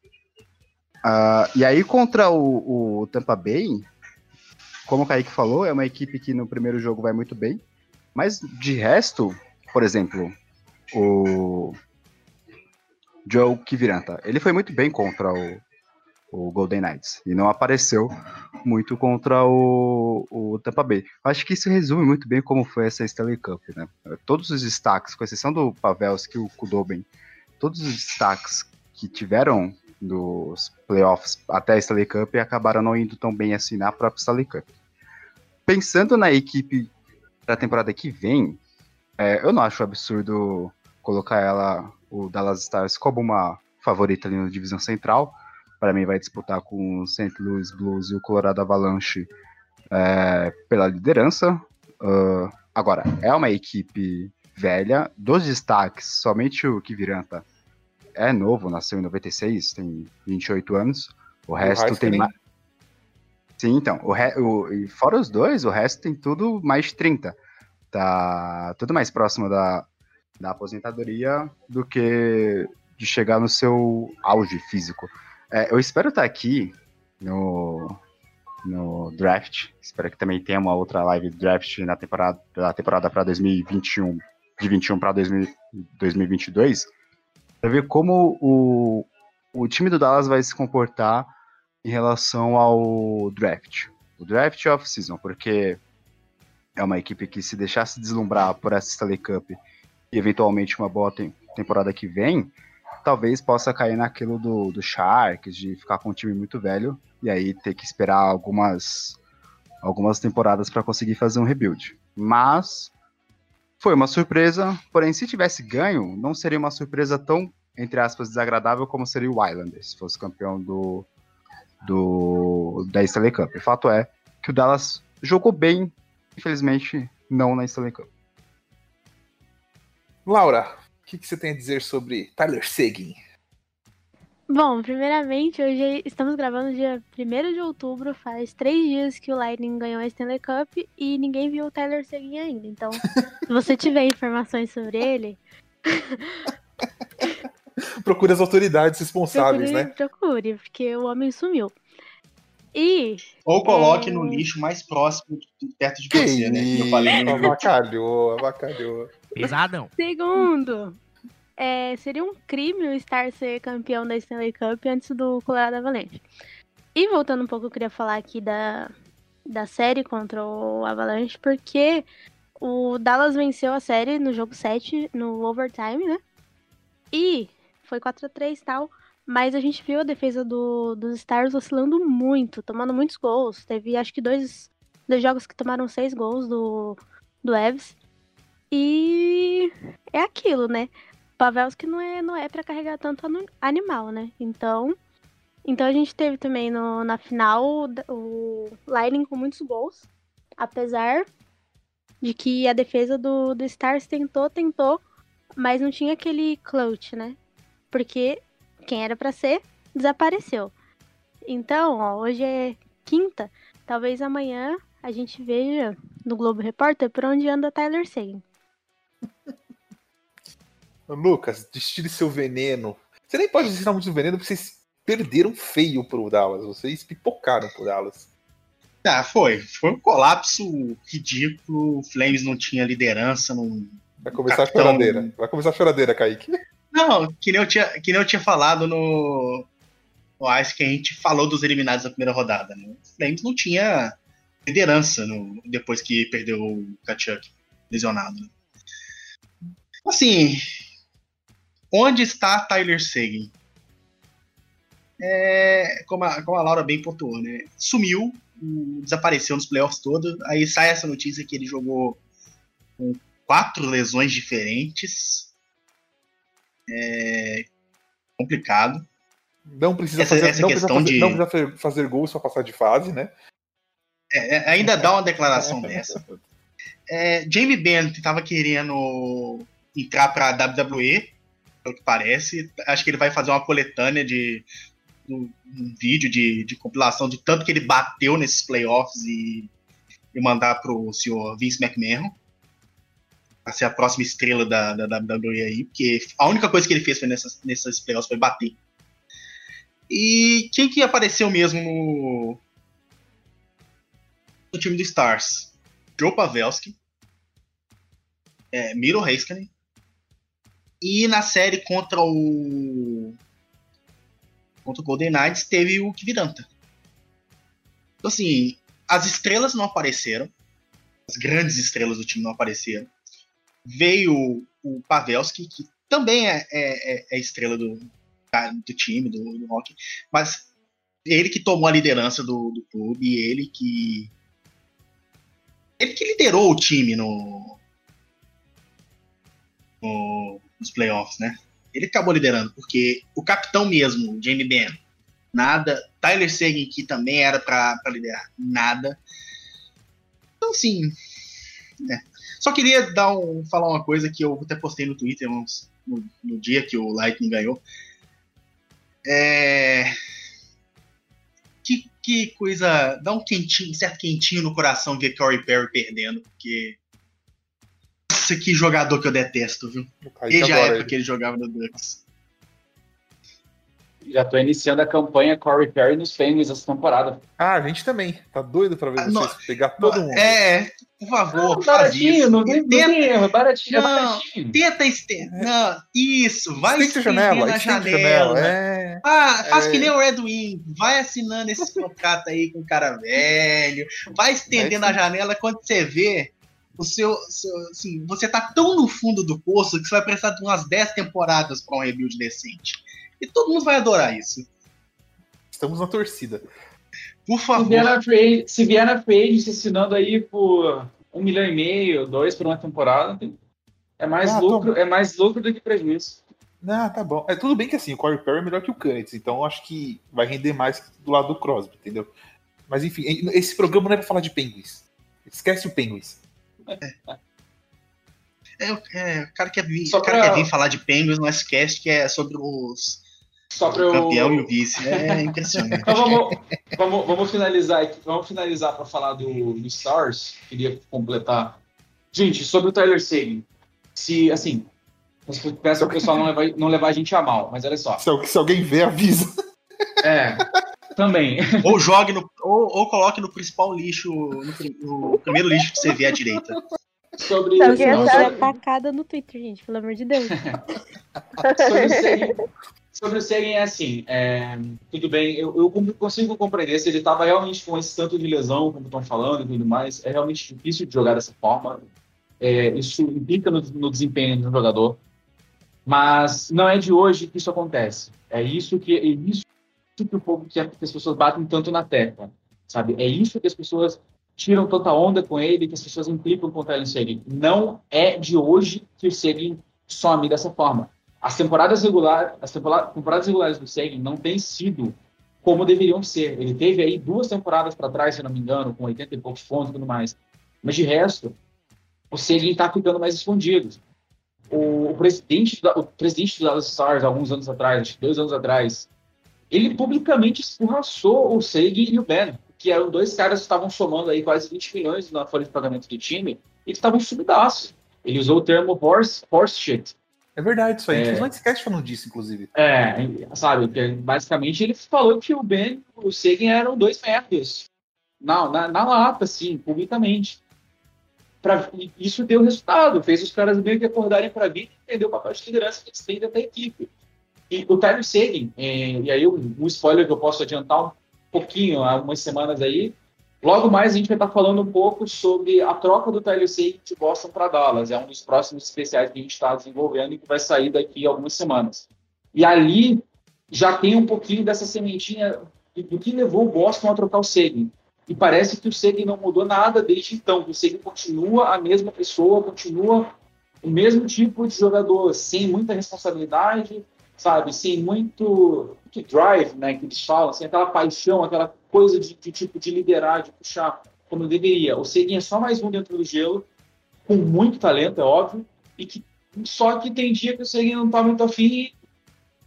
Uh, e aí contra o, o, Tampa Bay, como o Kaique falou, é uma equipe que no primeiro jogo vai muito bem, mas de resto, por exemplo, o Joe Kiviranta, ele foi muito bem contra o, o Golden Knights, e não apareceu muito contra o, o Tampa Bay. Acho que isso resume muito bem como foi essa Stanley Cup, né? Todos os destaques, com exceção do Pavelski e o Kudobin, todos os destaques que tiveram dos playoffs até a Stanley Cup acabaram não indo tão bem assim na própria Stanley Cup. Pensando na equipe da temporada que vem, é, eu não acho absurdo colocar ela, o Dallas Stars, como uma favorita ali na divisão central para mim vai disputar com o St. Louis Blues e o Colorado Avalanche é, pela liderança. Uh, agora, é uma equipe velha, dos destaques, somente o Kiviranta é novo, nasceu em 96, tem 28 anos. O resto o tem mais. Sim, então. O, re... o... Fora os dois, o resto tem tudo mais de 30. Tá tudo mais próximo da, da aposentadoria do que de chegar no seu auge físico. É, eu espero estar aqui no, no draft. Espero que também tenha uma outra live draft na temporada da temporada para 2021, de 21 para 2022, para ver como o, o time do Dallas vai se comportar em relação ao draft. O draft off-season, porque é uma equipe que se deixasse deslumbrar por essa Stanley Cup e eventualmente uma boa temporada que vem, talvez possa cair naquilo do, do Sharks, de ficar com um time muito velho e aí ter que esperar algumas, algumas temporadas para conseguir fazer um rebuild. Mas foi uma surpresa, porém, se tivesse ganho, não seria uma surpresa tão, entre aspas, desagradável como seria o Islanders, se fosse campeão do, do da Stanley Cup. O fato é que o Dallas jogou bem, infelizmente, não na Stanley Cup. Laura, o que, que você tem a dizer sobre Tyler Seguin? Bom, primeiramente, hoje estamos gravando dia 1 de outubro, faz três dias que o Lightning ganhou a Stanley Cup e ninguém viu o Tyler Seguin ainda. Então, se você tiver informações sobre ele. Procure as autoridades responsáveis, procure, né? Procure, porque o homem sumiu. E. Ou coloque é... no lixo mais próximo, perto de que você, né? Eu falei no avacalhou, avacalhou. Pesadão. Segundo, é, seria um crime o Star ser campeão da Stanley Cup antes do Colorado Avalanche. E voltando um pouco, eu queria falar aqui da, da série contra o Avalanche, porque o Dallas venceu a série no jogo 7, no overtime, né? E foi 4 a 3 e tal. Mas a gente viu a defesa do, dos Stars oscilando muito, tomando muitos gols. Teve acho que dois, dois jogos que tomaram seis gols do, do Evs. E é aquilo, né? Pavelski não é, não é para carregar tanto animal, né? Então, então a gente teve também no, na final o Lightning com muitos gols, apesar de que a defesa do, do Stars tentou, tentou mas não tinha aquele clutch, né? Porque quem era pra ser, desapareceu. Então, ó, hoje é quinta, talvez amanhã a gente veja no Globo Repórter por onde anda Tyler Sagan. Lucas, destile seu veneno. Você nem pode destilar muito veneno porque vocês perderam feio pro Dallas. Vocês pipocaram pro Dallas. Ah, foi. Foi um colapso ridículo. O Flames não tinha liderança. Não... Vai começar a choradeira. Vai começar a choradeira, Kaique. Não, que nem eu tinha, que nem eu tinha falado no, no Ice que a gente falou dos eliminados da primeira rodada. Né? O Flames não tinha liderança no- depois que perdeu o Kachuk lesionado. Assim, onde está Tyler Seguin? É, como, a, como a Laura bem pontuou, né? Sumiu, desapareceu nos playoffs todos. Aí sai essa notícia que ele jogou com quatro lesões diferentes. É complicado. Não precisa Essa- fazer, essa não precisa questão fazer, de- não precisa fazer, gols pra passar de fase, né? É, é, ainda dá uma declaração dessa. É, Jamie Benn estava querendo entrar para a WWE, pelo que parece. Acho que ele vai fazer uma coletânea de um, um vídeo de, de compilação de tanto que ele bateu nesses playoffs e, e mandar pro senhor Vince McMahon para ser a próxima estrela da, da WWE aí, porque a única coisa que ele fez foi nessas, nessas playoffs foi bater. E quem que apareceu mesmo no, no time do Stars? Joe Pavelski, é, Miro Heiskanen, e na série contra o contra o Golden Knights teve o Kviranta. Então assim, as estrelas não apareceram, as grandes estrelas do time não apareceram. Veio o Pavelski, que também é, é, é- é estrela do, do time, do, do hockey, mas ele que tomou a liderança do, do clube, ele que ele que liderou o time no, no- nos playoffs, né? Ele acabou liderando, porque o capitão mesmo, Jamie Benn, nada. Tyler Seguin, que também era pra liderar, nada. Então, assim. né. Só queria dar um, falar uma coisa que eu até postei no Twitter no, no dia que o Lightning ganhou. É. Que, que coisa. Dá um quentinho, um certo quentinho no coração ver Corey Perry perdendo, porque. Nossa, que jogador que eu detesto, viu? Desde a época que ele jogava no Ducks. Já tô iniciando a campanha Corey Perry nos Penguins essa temporada. Ah, a gente também. Tá doido pra ver Ah, vocês pegar todo mundo. É, por favor, baratinho, isso. não tem, não erro, é baratinho, é Não. baratinho. Tenta estender. Não, isso, vai estender janela, na janela. janela. É. Ah, faz É. que nem o Red Wing, vai assinando esse contrato aí com o cara velho, vai estendendo a janela quando você vê o seu, seu- assim, você tá tão no fundo do poço que você vai precisar de umas 10 temporadas para um rebuild decente. E todo mundo vai adorar isso. Estamos na torcida. Por Se favor. vier na free, se vier na free agency assinando aí por um milhão e meio, dois por uma temporada, tem- é mais Ah, lucro, é mais lucro do que prejuízo. Ah, tá bom. É tudo bem que assim, o Corey Perry é melhor que o Canitz, então eu acho que vai render mais do lado do Crosby, entendeu? Mas enfim, esse programa não é pra falar de Penguins. Esquece o Penguins. É, é, o cara quer vir, Só o cara pra- quer vir falar de Penguins no S-Cast, que é sobre os Só para o eu campeão e o vice. É impressionante. Então vamos, vamos, vamos finalizar aqui. Vamos finalizar para falar do, do Stars. Queria completar. Gente, sobre o Tyler Sagan. Se, assim, eu peço ao pessoal não levar, não levar a gente a mal, mas olha só. Se, se alguém vê, avisa. É, também. ou jogue no. Ou, ou coloque no principal lixo, no, no primeiro lixo que você vê à direita. Sobre, alguém não, achar sobre, atacada no Twitter, gente, pelo amor de Deus. sobre o. Sobre o Sagan é assim, é, tudo bem, eu, eu consigo compreender se ele estava realmente com esse tanto de lesão, como estão falando e tudo mais, é realmente difícil de jogar dessa forma, é, isso implica no, no desempenho do jogador, mas não é de hoje que isso acontece, é isso que, é isso que o povo que as pessoas batem tanto na tecla, sabe, é isso que as pessoas tiram tanta onda com ele, que as pessoas implicam o Tyler Seguin, não é de hoje que o Seguin some dessa forma, as temporadas regulares, as tempora- temporadas regulares do Seguin não têm sido como deveriam ser. Ele teve aí duas temporadas para trás, se não me engano, com 80 e poucos pontos e tudo mais. Mas de resto, o Seguin está ficando mais escondido. o, o presidente, da, o presidente do Dallas Stars, alguns anos atrás, acho que dois anos atrás, ele publicamente escorraçou o Seig e o Ben, que eram dois caras que estavam somando aí quase 20 milhões na folha de pagamento do time, e que estavam subidaço. Ele usou o termo horse, horse shit. É verdade, isso aí. É. A gente fez um sketch falando disso, inclusive. É, sabe, que basicamente ele falou que o Ben e o Sagan eram dois merdas. Na, na, na lata, assim, publicamente. Pra, isso deu resultado, fez os caras meio que acordarem para vida e entender o papel de liderança que eles têm dentro da equipe. E o Tyler Sagan, é, e aí um, um spoiler que eu posso adiantar um pouquinho, há umas semanas aí, logo mais a gente vai estar falando um pouco sobre a troca do Tyler Sagan de Boston para Dallas. É um dos próximos especiais que a gente está desenvolvendo e que vai sair daqui a algumas semanas. E ali já tem um pouquinho dessa sementinha do, que levou o Boston a trocar o Sagan. E parece que o Sagan não mudou nada desde então. O Sagan continua a mesma pessoa, continua o mesmo tipo de jogador, sem muita responsabilidade, sabe? Sem muito que drive, né? Que eles falam, sem aquela paixão, aquela coisa de, de tipo de liderar, de puxar como deveria. O Sagan é só mais um dentro do gelo, com muito talento, é óbvio, e que só que tem dia que o Sagan não tá muito afim e,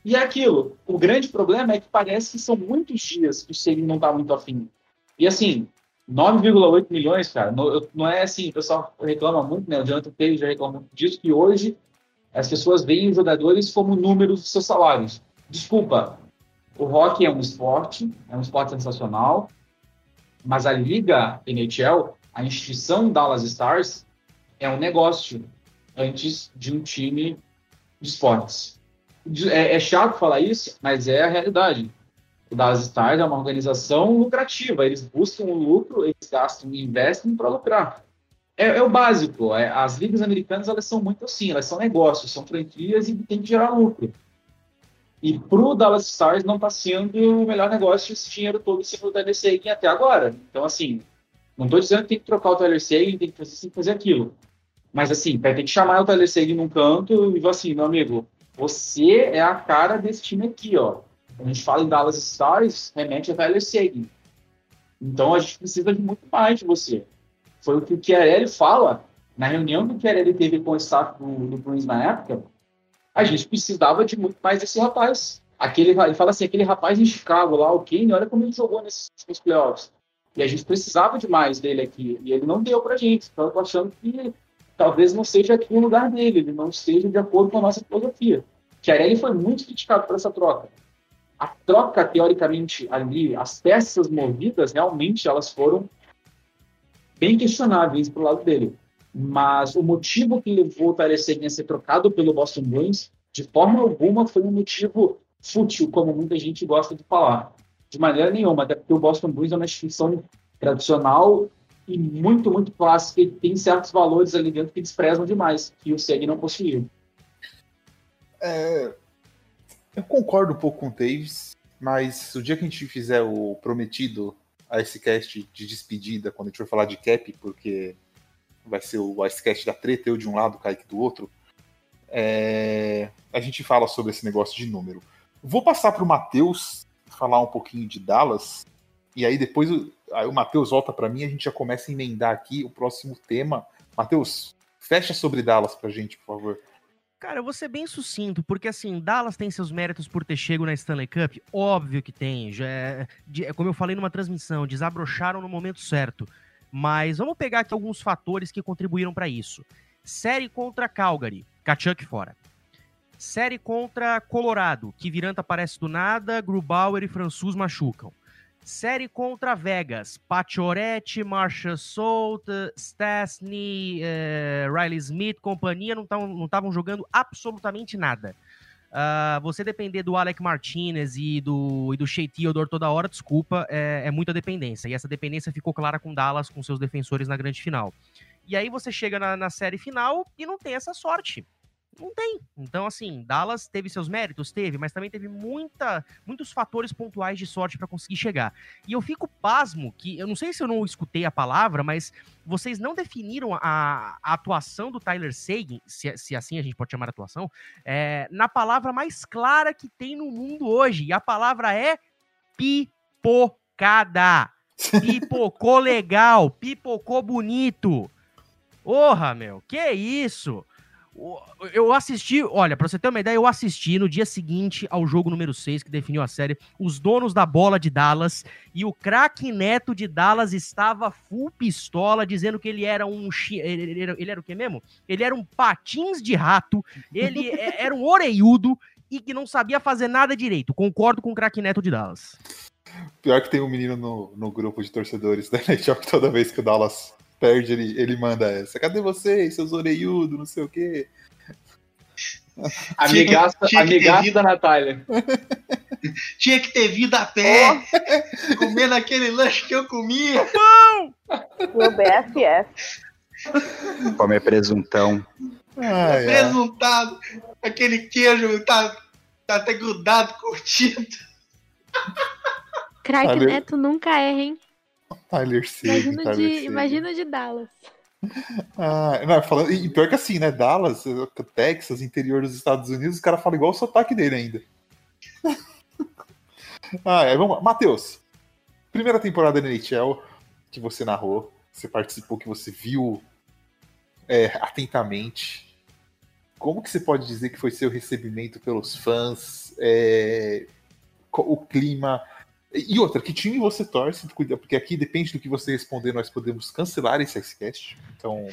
e é aquilo. O grande problema é que parece que são muitos dias que o Sagan não tá muito afim. E assim, 9,8 milhões, cara, não, não, é assim, o pessoal reclama muito, né? O Jonathan Taylor já reclama muito disso, que hoje as pessoas veem os jogadores como números dos seus salários. Desculpa, o hockey é um esporte, é um esporte sensacional, mas a liga NHL, a instituição Dallas Stars, é um negócio antes de um time de esportes. É, é chato falar isso, mas é a realidade. O Dallas Stars é uma organização lucrativa, eles buscam o lucro, eles gastam e investem para lucrar. É, é, o básico. É, as ligas americanas elas são muito assim, elas são negócios, são franquias e tem que gerar lucro. E pro Dallas Stars não está sendo o melhor negócio esse dinheiro todo em cima do Tyler até agora. Então, assim, não estou dizendo que tem que trocar o Tyler Sagan, tem que fazer, tem que fazer aquilo. Mas, assim, vai ter que chamar o Tyler Sagan num canto e falar assim, meu amigo, você é a cara desse time aqui, ó. Quando a gente fala em Dallas Stars, remete a Tyler Sagan. Então, a gente precisa de muito mais de você. Foi o que o Chiarelli fala na reunião que o Chiarelli teve com o staff do, do Bruins na época, a gente precisava de muito mais desse rapaz. Aquele, ele fala assim, aquele rapaz em Chicago lá, o Kane, olha como ele jogou nesses, playoffs. E a gente precisava de mais dele aqui. E ele não deu pra gente. Então eu tô achando que talvez não seja aqui o lugar dele, ele não esteja de acordo com a nossa filosofia. Chiarelli foi muito criticado por essa troca. A troca, teoricamente, ali, as peças movidas, realmente, elas foram bem questionáveis pro lado dele. Mas o motivo que levou o Seguin a ser trocado pelo Boston Bruins, de forma alguma, foi um motivo fútil, como muita gente gosta de falar. De maneira nenhuma, até porque o Boston Bruins é uma instituição tradicional e muito, muito clássica e tem certos valores ali dentro que desprezam demais, que o Seguin não possuía. É, eu concordo um pouco com o Davis, mas o dia que a gente fizer o prometido a esse cast de despedida, quando a gente for falar de cap, porque vai ser o Icecast da treta, eu de um lado, o Kaique do outro, é, a gente fala sobre esse negócio de número. Vou passar para o Matheus falar um pouquinho de Dallas, e aí depois aí o Matheus volta para mim e a gente já começa a emendar aqui o próximo tema. Matheus, fecha sobre Dallas para a gente, por favor. Cara, eu vou ser bem sucinto, porque assim, Dallas tem seus méritos por ter chego na Stanley Cup? Óbvio que tem. Já é, é, como eu falei numa transmissão, desabrocharam no momento certo. Mas vamos pegar aqui alguns fatores que contribuíram para isso. Série contra Calgary, Kachuk fora. Série contra Colorado, que Viranta aparece do nada, Grubauer e Françus machucam. Série contra Vegas, Pachorette, Marcia Solt, Stastny, eh, Riley Smith, companhia, não estavam jogando absolutamente nada. Uh, você depender do Alec Martinez e do, e do Shea Theodore toda hora, desculpa, é, é, muita dependência. E essa dependência ficou clara com Dallas, com seus defensores na grande final. E aí você chega na, na série final e não tem essa sorte. Não tem. Então, assim, Dallas teve seus méritos? Teve, mas também teve muita, muitos fatores pontuais de sorte para conseguir chegar. E eu fico pasmo que, eu não sei se eu não escutei a palavra, mas vocês não definiram a, a atuação do Tyler Sagan, se, se, assim a gente pode chamar atuação, é, na palavra mais clara que tem no mundo hoje. E a palavra é pipocada. Pipocou legal, pipocou bonito. Porra, meu, que isso? Eu assisti, olha, pra você ter uma ideia, eu assisti no dia seguinte ao jogo número 6, que definiu a série, os donos da bola de Dallas, e o craque neto de Dallas estava full pistola, dizendo que ele era um. Ele, ele, era, ele era o que mesmo? Ele era um patins de rato, ele é, era um oreiudo e que não sabia fazer nada direito. Concordo com o craque neto de Dallas. Pior que tem um menino no, no grupo de torcedores da NHL que toda vez que o Dallas perde, ele, ele manda essa. Cadê vocês, seus orelhudos, não sei o quê? Amigaça, tinha amigaça da Natália. tinha que ter vindo a pé, oh. comendo aquele lanche que eu comia. Pão! Meu BFF. Comer presuntão. Ai, Presuntado. Aquele queijo tá, tá até grudado, curtido. Crack Neto nunca erra, hein? Tyler Sig, imagina, de, imagina de Dallas. Ah, não, falando, e pior que assim, né? Dallas, Texas, interior dos Estados Unidos, o cara fala igual o sotaque dele ainda. ah, é, vamos lá. Matheus, primeira temporada da NHL que você narrou, você participou, que você viu é, atentamente. Como que você pode dizer que foi seu recebimento pelos fãs? É, o clima, e outra, que time você torce? Porque aqui depende do que você responder, nós podemos cancelar esse Icecast. Então,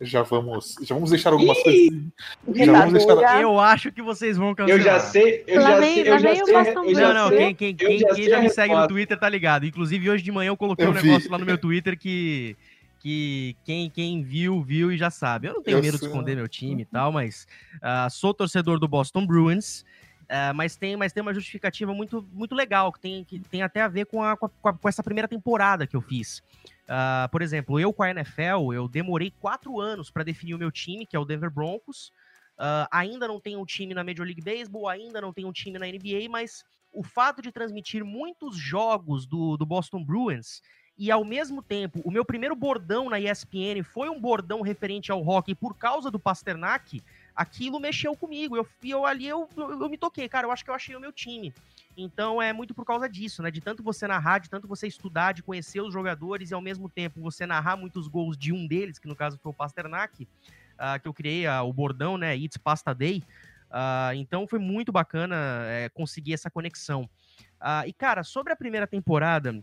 já vamos, já vamos deixar algumas Ih, coisas. Já vamos deixar... Eu acho que vocês vão cancelar. Eu já sei, eu já sei, eu já sei. não, não, quem, quem, quem, já, quem já me segue no Twitter tá ligado. Inclusive, hoje de manhã eu coloquei eu um negócio vi. lá no meu Twitter que que quem, quem viu, viu e já sabe. Eu não tenho eu medo sei. de esconder meu time e tal, mas uh, sou torcedor do Boston Bruins. Uh, mas, tem, mas tem uma justificativa muito, muito legal, que tem, que tem até a ver com, a, com, a, com essa primeira temporada que eu fiz. Uh, por exemplo, eu com a NFL, eu demorei quatro anos para definir o meu time, que é o Denver Broncos. Uh, ainda não tenho um time na Major League Baseball, ainda não tenho um time na NBA, mas o fato de transmitir muitos jogos do, do Boston Bruins e ao mesmo tempo, o meu primeiro bordão na ESPN foi um bordão referente ao hockey por causa do Pasternak, aquilo mexeu comigo. Eu, eu ali eu, eu, eu, me toquei, cara. Eu acho que eu achei o meu time. Então é muito por causa disso, né? De tanto você narrar, de tanto você estudar, de conhecer os jogadores e ao mesmo tempo você narrar muitos gols de um deles, que no caso foi o Pasternak, uh, que eu criei uh, o bordão, né? It's Pasta Day. Uh, então foi muito bacana é, conseguir essa conexão. e cara, sobre a primeira temporada,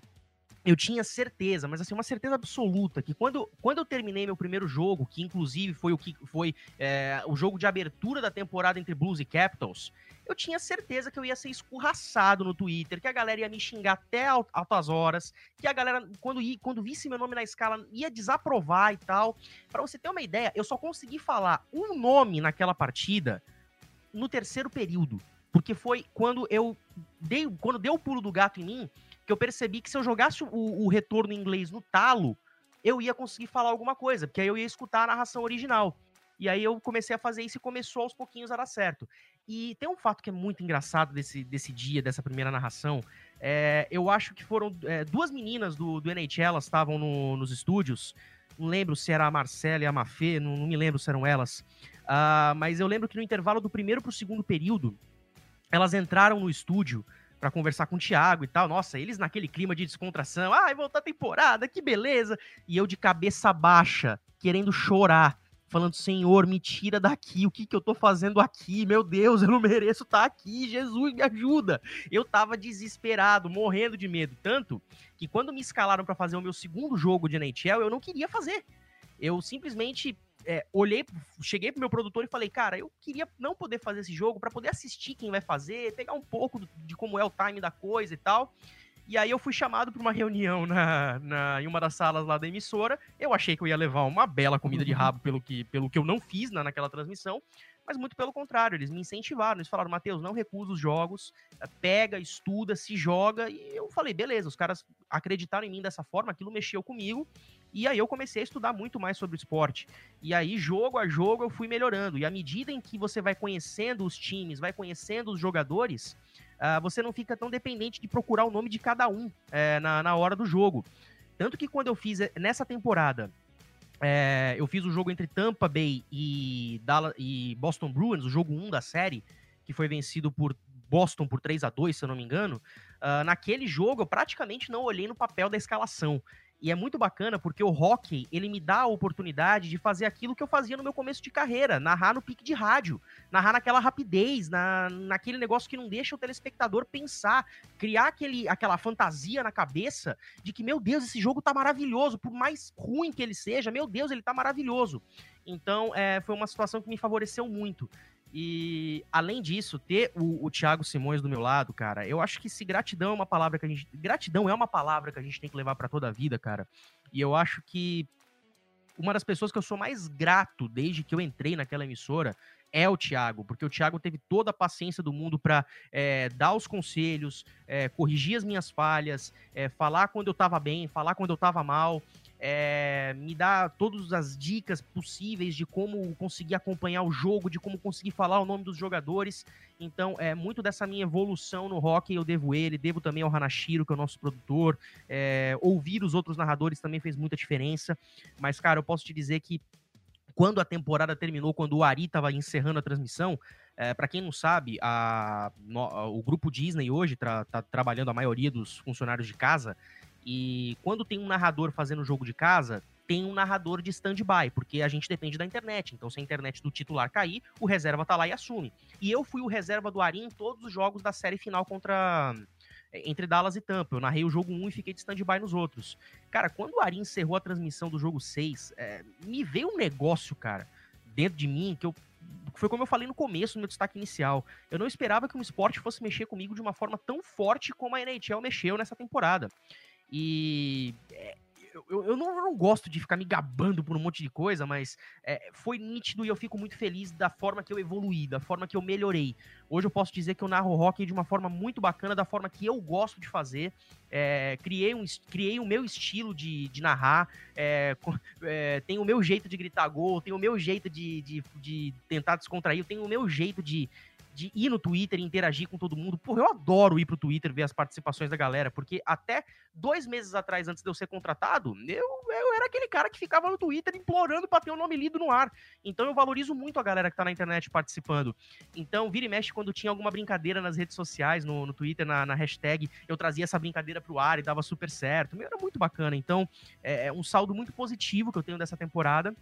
eu tinha certeza, mas assim, uma certeza absoluta, que quando, quando eu terminei meu primeiro jogo, que inclusive foi o que foi é, o jogo de abertura da temporada entre Blues e Capitals, eu tinha certeza que eu ia ser escorraçado no Twitter, que a galera ia me xingar até altas horas, que a galera, quando, quando visse meu nome na escala, ia desaprovar e tal. Para você ter uma ideia, eu só consegui falar um nome naquela partida no terceiro período. Porque foi quando eu dei, quando deu o pulo do gato em mim, que eu percebi que se eu jogasse o, o retorno em inglês no talo, eu ia conseguir falar alguma coisa, porque aí eu ia escutar a narração original. E aí eu comecei a fazer isso e começou aos pouquinhos a dar certo. E tem um fato que é muito engraçado desse, desse dia, dessa primeira narração. É, eu acho que foram é, duas meninas do, do NHL, elas estavam no, nos estúdios. Não lembro se era a Marcela e a Mafê, não, não me lembro se eram elas. Uh, mas eu lembro que no intervalo do primeiro para o segundo período, elas entraram no estúdio para conversar com o Thiago e tal. Nossa, eles naquele clima de descontração. Ai, voltar a temporada, que beleza. E eu de cabeça baixa, querendo chorar. Falando, Senhor, me tira daqui, o que, que eu tô fazendo aqui? Meu Deus, eu não mereço estar tá aqui, Jesus me ajuda. Eu tava desesperado, morrendo de medo. Tanto que quando me escalaram para fazer o meu segundo jogo de NHL, eu não queria fazer. Eu simplesmente é, olhei, cheguei pro meu produtor e falei, cara, eu queria não poder fazer esse jogo para poder assistir quem vai fazer, pegar um pouco de como é o time da coisa e tal. E aí eu fui chamado para uma reunião na, na, em uma das salas lá da emissora. Eu achei que eu ia levar uma bela comida de rabo pelo que, pelo que eu não fiz na, naquela transmissão, mas muito pelo contrário, eles me incentivaram, eles falaram, Matheus, não recusa os jogos, pega, estuda, se joga, e eu falei, beleza, os caras acreditaram em mim dessa forma, aquilo mexeu comigo, e aí eu comecei a estudar muito mais sobre o esporte. E aí, jogo a jogo, eu fui melhorando. E à medida em que você vai conhecendo os times, vai conhecendo os jogadores, uh, você não fica tão dependente de procurar o nome de cada um é, na, na hora do jogo. Tanto que quando eu fiz eh, nessa temporada, é, eu fiz o jogo entre Tampa Bay e, Dallas, e Boston Bruins, o jogo 1 da série, que foi vencido por Boston por 3 a 2 se eu não me engano. Uh, naquele jogo, eu praticamente não olhei no papel da escalação. E é muito bacana porque o hockey, ele me dá a oportunidade de fazer aquilo que eu fazia no meu começo de carreira, narrar no pique de rádio, narrar naquela rapidez, na, naquele negócio que não deixa o telespectador pensar, criar aquele, aquela fantasia na cabeça de que, meu Deus, esse jogo tá maravilhoso, por mais ruim que ele seja, meu Deus, ele tá maravilhoso. Então, é, foi uma situação que me favoreceu muito. E além disso, ter o, o Thiago Simões do meu lado, cara, eu acho que se gratidão é uma palavra que a gente. Gratidão é uma palavra que a gente tem que levar para toda a vida, cara. E eu acho que uma das pessoas que eu sou mais grato desde que eu entrei naquela emissora é o Thiago, porque o Thiago teve toda a paciência do mundo para é, dar os conselhos, é, corrigir as minhas falhas, é, falar quando eu tava bem, falar quando eu tava mal é, me dá todas as dicas possíveis de como conseguir acompanhar o jogo, de como conseguir falar o nome dos jogadores. Então, é muito dessa minha evolução no hockey eu devo ele, devo também ao Hanashiro, que é o nosso produtor. É, ouvir os outros narradores também fez muita diferença. Mas, cara, eu posso te dizer que quando a temporada terminou, quando o Ari estava encerrando a transmissão, é, para quem não sabe, a, no, o grupo Disney hoje está tá trabalhando a maioria dos funcionários de casa. E quando tem um narrador fazendo jogo de casa, tem um narrador de stand-by, porque a gente depende da internet. Então, se a internet do titular cair, o reserva tá lá e assume. E eu fui o reserva do Ari em todos os jogos da série final contra é, entre Dallas e Tampa. Eu narrei o jogo 1 e fiquei de stand-by nos outros. Cara, quando o Ari encerrou a transmissão do jogo 6, é, me veio um negócio, cara, dentro de mim, que eu foi como eu falei no começo, no meu destaque inicial. Eu não esperava que um esporte fosse mexer comigo de uma forma tão forte como a NHL mexeu nessa temporada. E é, eu, eu, não, eu, não, gosto de ficar me gabando por um monte de coisa, mas é, foi nítido e eu fico muito feliz da forma que eu evoluí, da forma que eu melhorei. Hoje eu posso dizer que eu narro hockey de uma forma muito bacana, da forma que eu gosto de fazer. É, criei, um, criei o meu estilo de, de narrar, é, é, tenho o meu jeito de gritar gol, tenho o meu jeito de, de, de tentar descontrair, tenho o meu jeito de, de ir no Twitter e interagir com todo mundo. Porra, eu adoro ir pro Twitter ver as participações da galera, porque até dois meses atrás, antes de eu ser contratado, eu, eu era aquele cara que ficava no Twitter implorando pra ter o um nome lido no ar. Então eu valorizo muito a galera que tá na internet participando. Então, vira e mexe, quando tinha alguma brincadeira nas redes sociais, no, no Twitter, na, na hashtag, eu trazia essa brincadeira pro ar e dava super certo. Meu, era muito bacana. Então, é, é um saldo muito positivo que eu tenho dessa temporada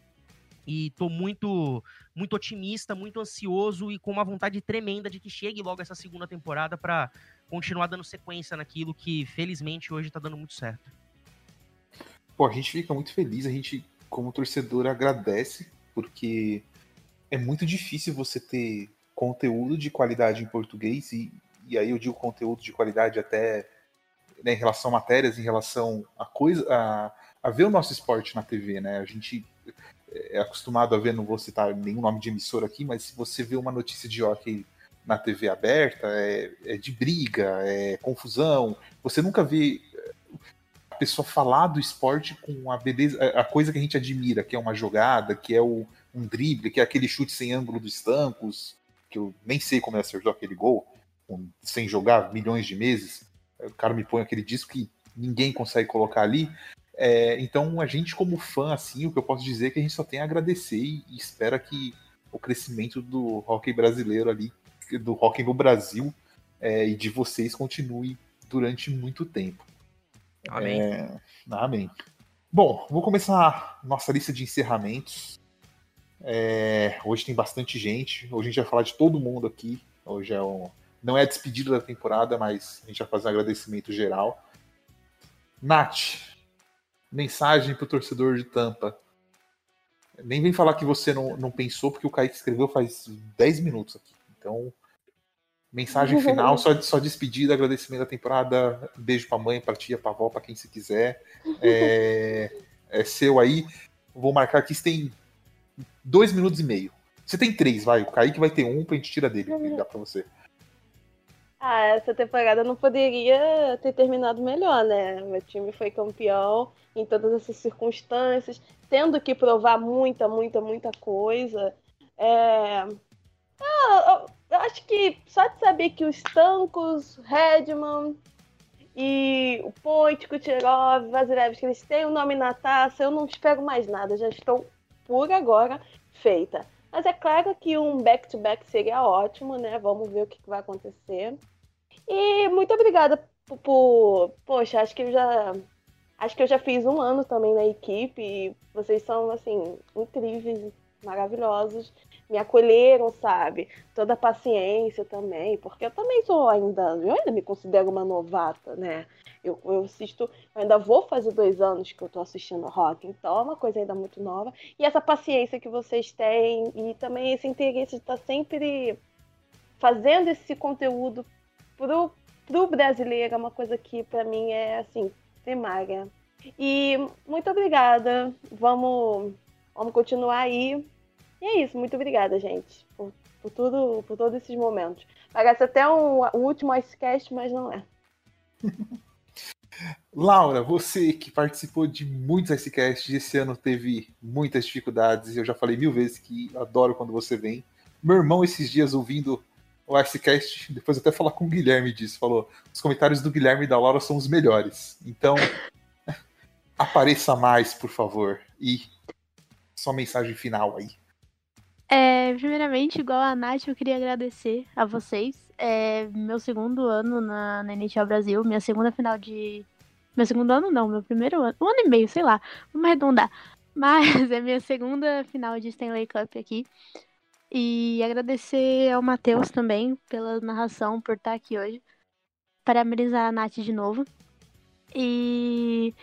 e tô muito muito otimista, muito ansioso e com uma vontade tremenda de que chegue logo essa segunda temporada para continuar dando sequência naquilo que felizmente hoje tá dando muito certo. Pô, a gente fica muito feliz, a gente como torcedor agradece porque é muito difícil você ter conteúdo de qualidade em português e, e aí eu digo conteúdo de qualidade até né, em relação a matérias, em relação a coisa a, a ver o nosso esporte na TV, né? A gente é acostumado a ver, não vou citar nenhum nome de emissora aqui, mas se você vê uma notícia de hockey na TV aberta, é, é de briga, é confusão. Você nunca vê a pessoa falar do esporte com a beleza, a coisa que a gente admira, que é uma jogada, que é o, um drible, que é aquele chute sem ângulo dos tancos, que eu nem sei como ele acertou aquele gol, um, sem jogar milhões de meses. O cara me põe aquele disco que ninguém consegue colocar ali. É, então, a gente, como fã, assim, o que eu posso dizer é que a gente só tem a agradecer e, e espera que o crescimento do hockey brasileiro ali, do hockey no Brasil é, e de vocês continue durante muito tempo. Amém. É, amém. Bom, vou começar nossa lista de encerramentos. É, hoje tem bastante gente. Hoje a gente vai falar de todo mundo aqui. Hoje é um, não é a despedida da temporada, mas a gente vai fazer um agradecimento geral. Nath, mensagem pro torcedor de Tampa. Nem vem falar que você não, não pensou, porque o Kaique escreveu faz 10 minutos aqui. Então, mensagem final, só, só despedida, agradecimento da temporada. Beijo pra mãe, pra tia, pra avó, pra quem você quiser. É, é seu aí. Vou marcar aqui, você tem dois minutos e meio. Você tem três, vai. O Kaique vai ter um pra gente tirar dele. Dá pra você. Ah, essa temporada não poderia ter terminado melhor, né? Meu time foi campeão em todas essas circunstâncias, tendo que provar muita, muita, muita coisa. É... Ah, eu acho que só de saber que os Tancos, Redman e o Ponte, Kucherov, Vasilevski, eles têm o nome na taça, eu não espero mais nada, já estou por agora feita. Mas é claro que um back-to-back -back seria ótimo, né? Vamos ver o que vai acontecer. E muito obrigada por, Poxa, acho que eu já Acho que eu já fiz um ano também na equipe e vocês são, assim, incríveis, maravilhosos. Me acolheram, sabe? Toda a paciência também, porque eu também sou ainda, eu ainda me considero uma novata, né? Eu, eu assisto, eu ainda vou fazer dois anos que eu tô assistindo rock, então é uma coisa ainda muito nova. E essa paciência que vocês têm e também esse interesse de estar tá sempre fazendo esse conteúdo pro, pro brasileiro é uma coisa que para mim é assim primária. E muito obrigada. Vamos, vamos continuar aí. E é isso. Muito obrigada, gente, por, por tudo, por todos esses momentos. Parece até um, um último Icecast, mas não é. Laura, você que participou de muitos Icecasts, esse ano teve muitas dificuldades, eu já falei mil vezes que adoro quando você vem. Meu irmão, esses dias ouvindo o Icecast, depois até falar com o Guilherme disso, falou: os comentários do Guilherme e da Laura são os melhores. Então, apareça mais, por favor. E sua mensagem final aí. É, primeiramente, igual a Nath, eu queria agradecer a vocês. É meu segundo ano na, na NHL Brasil, minha segunda final de. Meu segundo ano não, meu primeiro ano. Um ano e meio, sei lá. Vamos arredondar. Mas é minha segunda final de Stanley Cup aqui. E agradecer ao Matheus também pela narração, por estar aqui hoje. Parabenizar a Nath de novo. E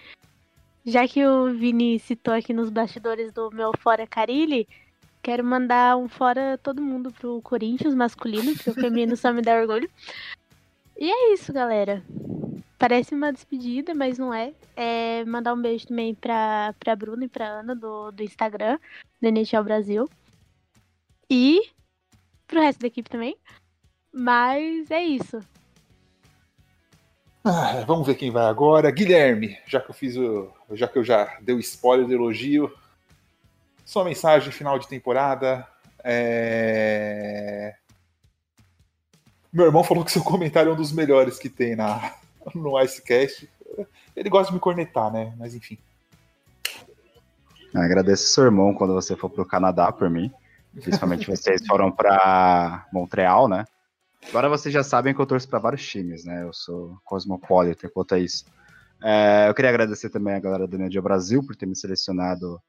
já que o Vini citou aqui nos bastidores do meu Fora Carilli, quero mandar um fora todo mundo pro Corinthians masculino, porque o feminino só me dá orgulho. E é isso, galera. Parece uma despedida, mas não é. É mandar um beijo também pra, pra Bruna e pra Ana do, do Instagram, do NHL Brasil e pro resto da equipe também. Mas é isso. Ah, vamos ver quem vai agora. Guilherme, já que eu fiz o. Já que eu já dei o spoiler do elogio. Sua mensagem final de temporada. É... Meu irmão falou que seu comentário é um dos melhores que tem na, no Icecast. Ele gosta de me cornetar, né? Mas enfim. Agradeço seu irmão quando você for pro Canadá por mim. Principalmente vocês foram para Montreal, né? Agora vocês já sabem que eu torço para vários times, né? Eu sou cosmopolita quanto a isso. É, eu queria agradecer também a galera do Nedio Brasil por ter me selecionado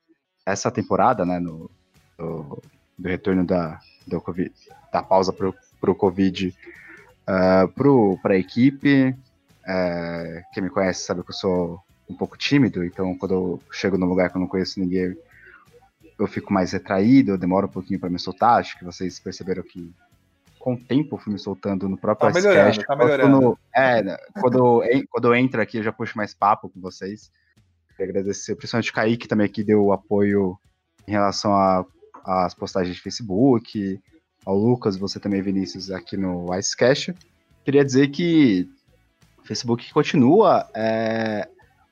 essa temporada, né? No, do, do retorno da, do COVID, da pausa pro, pro Covid uh, para a equipe. Uh, quem me conhece sabe que eu sou um pouco tímido, então quando eu chego num lugar que eu não conheço ninguém, eu fico mais retraído, eu demoro um pouquinho para me soltar. Acho que vocês perceberam que com o tempo eu fui me soltando no próprio tá melhorando, tá melhorando. Quando, é, quando, quando eu entro aqui, eu já puxo mais papo com vocês. Queria agradecer principalmente o Kaique também que deu o apoio em relação às postagens de Facebook, ao Lucas, você também, Vinícius, aqui no Icecast. Queria dizer que o Facebook continua é,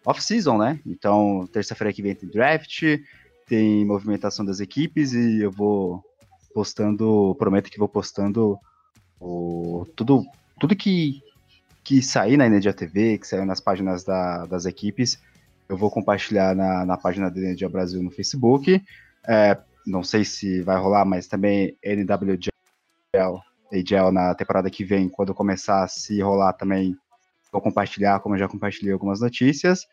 off-season, né? Então, terça-feira que vem tem draft, tem movimentação das equipes e eu vou postando, prometo que vou postando o, tudo, tudo que, que sair na Energia TV, que saiu nas páginas da, das equipes, eu vou compartilhar na, na página da Energia Brasil no Facebook. É, não sei se vai rolar, mas também NWGL AGL na temporada que vem, quando começar a se rolar também, vou compartilhar, como eu já compartilhei algumas notícias.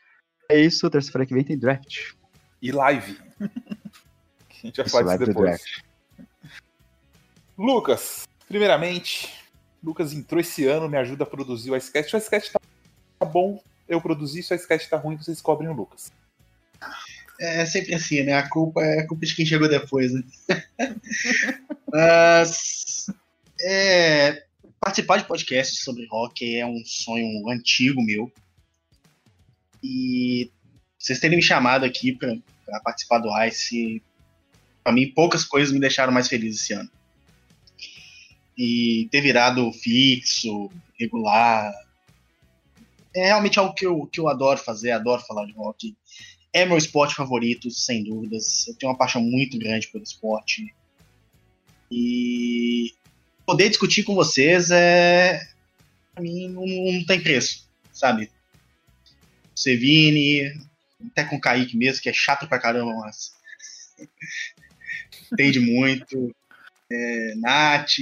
É isso, terça-feira que vem tem draft e live. a gente vai falar disso depois. Lucas, primeiramente, Lucas entrou esse ano, me ajuda a produzir o Icecast. O Icecast tá bom, eu produzi, se o Icecast tá ruim, vocês cobrem o Lucas. É sempre assim, né? A culpa é a culpa de quem chegou depois, né? Mas é, participar de podcast sobre rock é um sonho antigo meu. E vocês terem me chamado aqui para participar do Ice, para mim, poucas coisas me deixaram mais feliz esse ano. E ter virado fixo, regular, é realmente algo que eu, que eu adoro fazer, adoro falar de rock. É meu esporte favorito, sem dúvidas. Eu tenho uma paixão muito grande pelo esporte. E poder discutir com vocês é. Pra mim, não, não tem preço, sabe? Sevini, até com o Kaique mesmo, que é chato pra caramba, mas entende muito. É, Nath,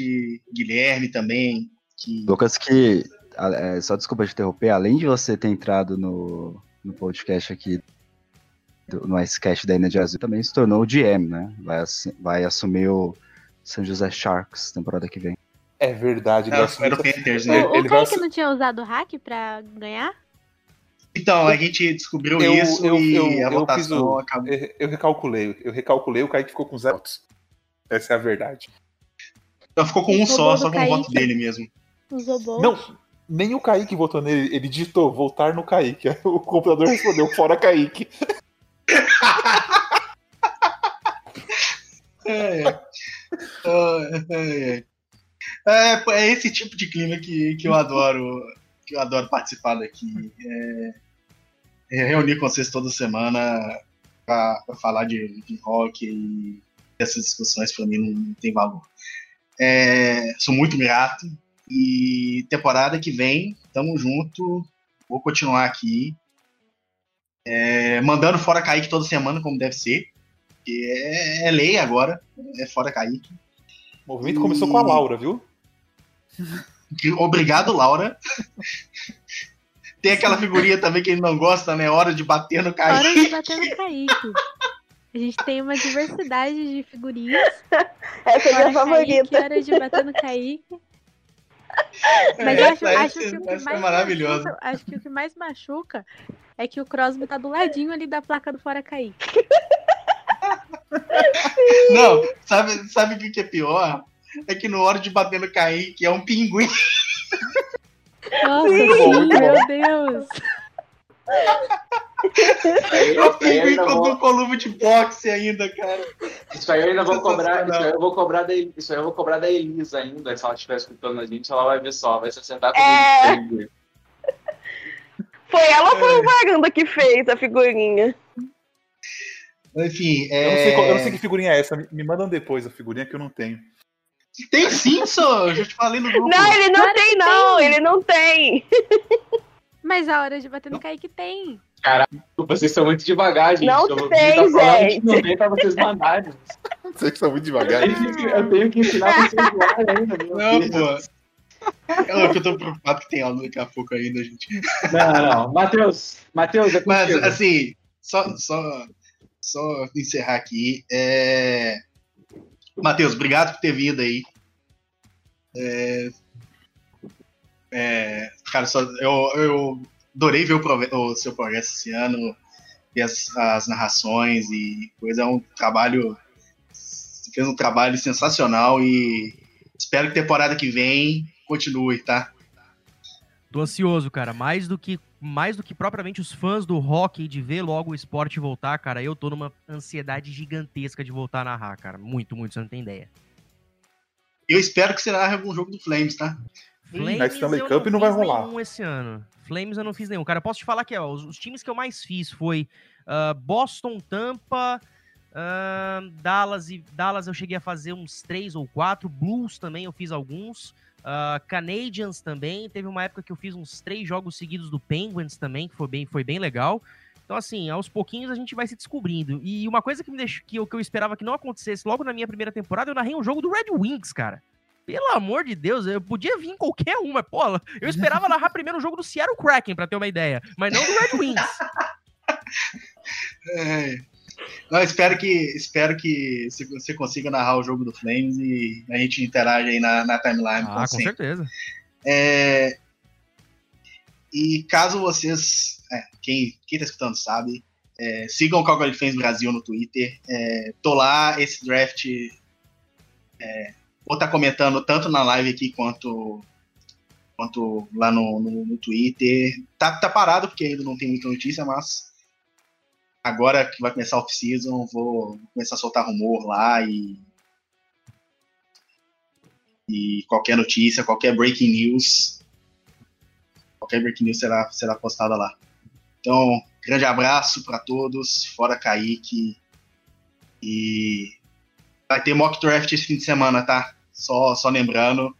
Guilherme também. Que... Lucas, que. É, só desculpa te interromper, além de você ter entrado no, no podcast aqui do, no Icecast da Energy Azul, também se tornou o GM, né? Vai, vai assumir o San José Sharks temporada que vem. É verdade, ele assumiu era o Panthers, O, né? o ele vai Kaique assu- não tinha usado o hack pra ganhar? Então, a gente descobriu Eu- isso eu- e eu- a eu fiz votação o- acabou. Eu, recalculei, eu recalculei, o Kaique ficou com zero votos. Essa é a verdade. Então ficou com um só, só com o voto dele mesmo. Usou bom? Não, nem o Kaique votou nele, ele digitou voltar no Kaique. O computador respondeu fora Kaique. É, é. É, é. É, pô, é esse tipo de clima que, que eu adoro que eu adoro participar daqui. É, é reunir com vocês toda semana pra falar de, de rock e essas discussões pra mim não, tem valor. É, sou muito grato e temporada que vem, tamo junto, vou continuar aqui. É, mandando fora Kaique toda semana, como deve ser. Que é, é lei agora, é fora Kaique. O movimento começou com a Laura, viu? Obrigado, Laura. Tem aquela figurinha também que ele não gosta, né? Hora de bater no Hora Kaique. de bater no Kaique. A gente tem uma diversidade de figurinhas. Essa é a minha Hora favorita. Kaique, hora de bater no Kaique. Mas eu acho, acho que o que é mais maravilhosa. machuca, acho que o que mais machuca é que o Crosby tá do ladinho ali da placa do Fora Kaique. Não, sabe, sabe o que que é pior? É que no hora de bater no Kaique é um pinguim. Nossa, sim, meu Deus. É eu com vou- um colume de boxe ainda, cara. Isso aí eu ainda vou cobrar, isso aí eu vou cobrar da, isso aí eu vou cobrar da Elisa ainda, se ela estiver escutando a gente, ela vai ver só, vai se acertar É. comigo. Foi ela ou foi o Varanda que fez a figurinha? Enfim, Eu, não sei qual- eu não sei é... que figurinha é essa. Me mandam depois a figurinha que eu não tenho. Tem sim, só. Eu já te falei no grupo. Não, ele não Claro tem, não. tem. Ele não tem. Mas a hora de bater no Kaique tem. Vocês são muito devagar, gente. Não eu, tem, falando gente. não tem pra vocês mandarem. Vocês são muito Eu devagar. tenho que, eu tenho que ensinar vocês a voar ainda. Não, pô. É que eu tô preocupado que tem aula daqui a pouco ainda, gente. Não, não. Matheus, Matheus, é Mas, contigo. assim, só, só, só encerrar aqui. É... Matheus, obrigado por ter vindo aí. É... É... Cara, só, eu, eu adorei ver o, o seu progresso esse ano, ver as, as narrações e coisa. É um trabalho. Você fez um trabalho sensacional e espero que temporada que vem continue, tá? Tô ansioso, cara. Mais do que mais do que propriamente os fãs do hockey de ver logo o esporte voltar, cara. Eu tô numa ansiedade gigantesca de voltar a narrar, cara. Muito, muito, você não tem ideia. Eu espero que você narre algum jogo do Flames, tá? Flames na Stanley eu Cup não vai fiz rolar. nenhum esse ano. Flames eu não fiz nenhum. Cara, eu posso te falar que ó, os, os times que eu mais fiz foi ah, Boston, Tampa, ah, Dallas e Dallas eu cheguei a fazer uns três ou quatro. Blues também eu fiz alguns. Ah, Canadians também. Teve uma época que eu fiz uns três jogos seguidos do Penguins também, que foi bem, foi bem legal. Então, assim, aos pouquinhos a gente vai se descobrindo. E uma coisa que me deixou, que eu, que eu esperava que não acontecesse logo na minha primeira temporada, eu narrei um jogo do Red Wings, cara. Pelo amor de Deus, eu podia vir em qualquer uma, pô. Eu esperava narrar primeiro o jogo do Seattle Kraken, pra ter uma ideia, mas não do Red Wings. É. Não, espero que espero que você- consiga narrar o jogo do Flames e a gente interage aí na, na timeline. Ah, com sempre. certeza. É, E caso vocês, é, quem, quem tá escutando sabe, é, sigam o Calgary Fans Brasil no Twitter. É, tô lá, esse draft é, vou estar comentando tanto na live aqui quanto quanto lá no, no, no Twitter. Tá, tá parado porque ainda não tem muita notícia, mas agora que vai começar off-season, vou começar a soltar rumor lá e e qualquer notícia, qualquer breaking news, qualquer breaking news será, será postada lá. Então, grande abraço para todos, fora Kaique. E vai ter mock draft esse fim de semana, tá? Só, só lembrando,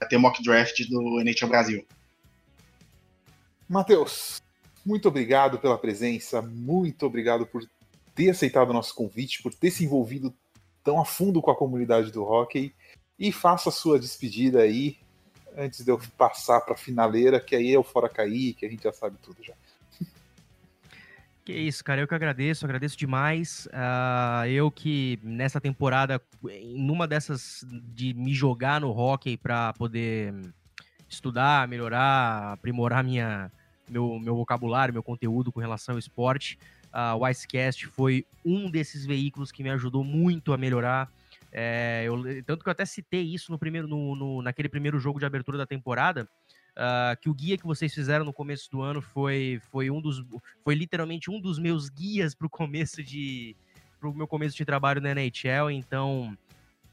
vai ter mock draft do NHL Brasil. Matheus, muito obrigado pela presença, muito obrigado por ter aceitado o nosso convite, por ter se envolvido tão a fundo com a comunidade do hockey. E faça a sua despedida aí, antes de eu passar para a finaleira, que aí é o Fora Cair, que a gente já sabe tudo já. Que isso, cara, eu que agradeço, agradeço demais. Uh, eu que nessa temporada, numa dessas de me jogar no hockey para poder estudar, melhorar, aprimorar minha, meu, meu vocabulário, meu conteúdo com relação ao esporte, o Icecast foi um desses veículos que me ajudou muito a melhorar. É, eu, tanto que eu até citei isso no primeiro, no, no, naquele primeiro jogo de abertura da temporada, Uh, que o guia que vocês fizeram no começo do ano foi, foi um dos foi literalmente um dos meus guias para o começo de pro meu começo de trabalho na NHL então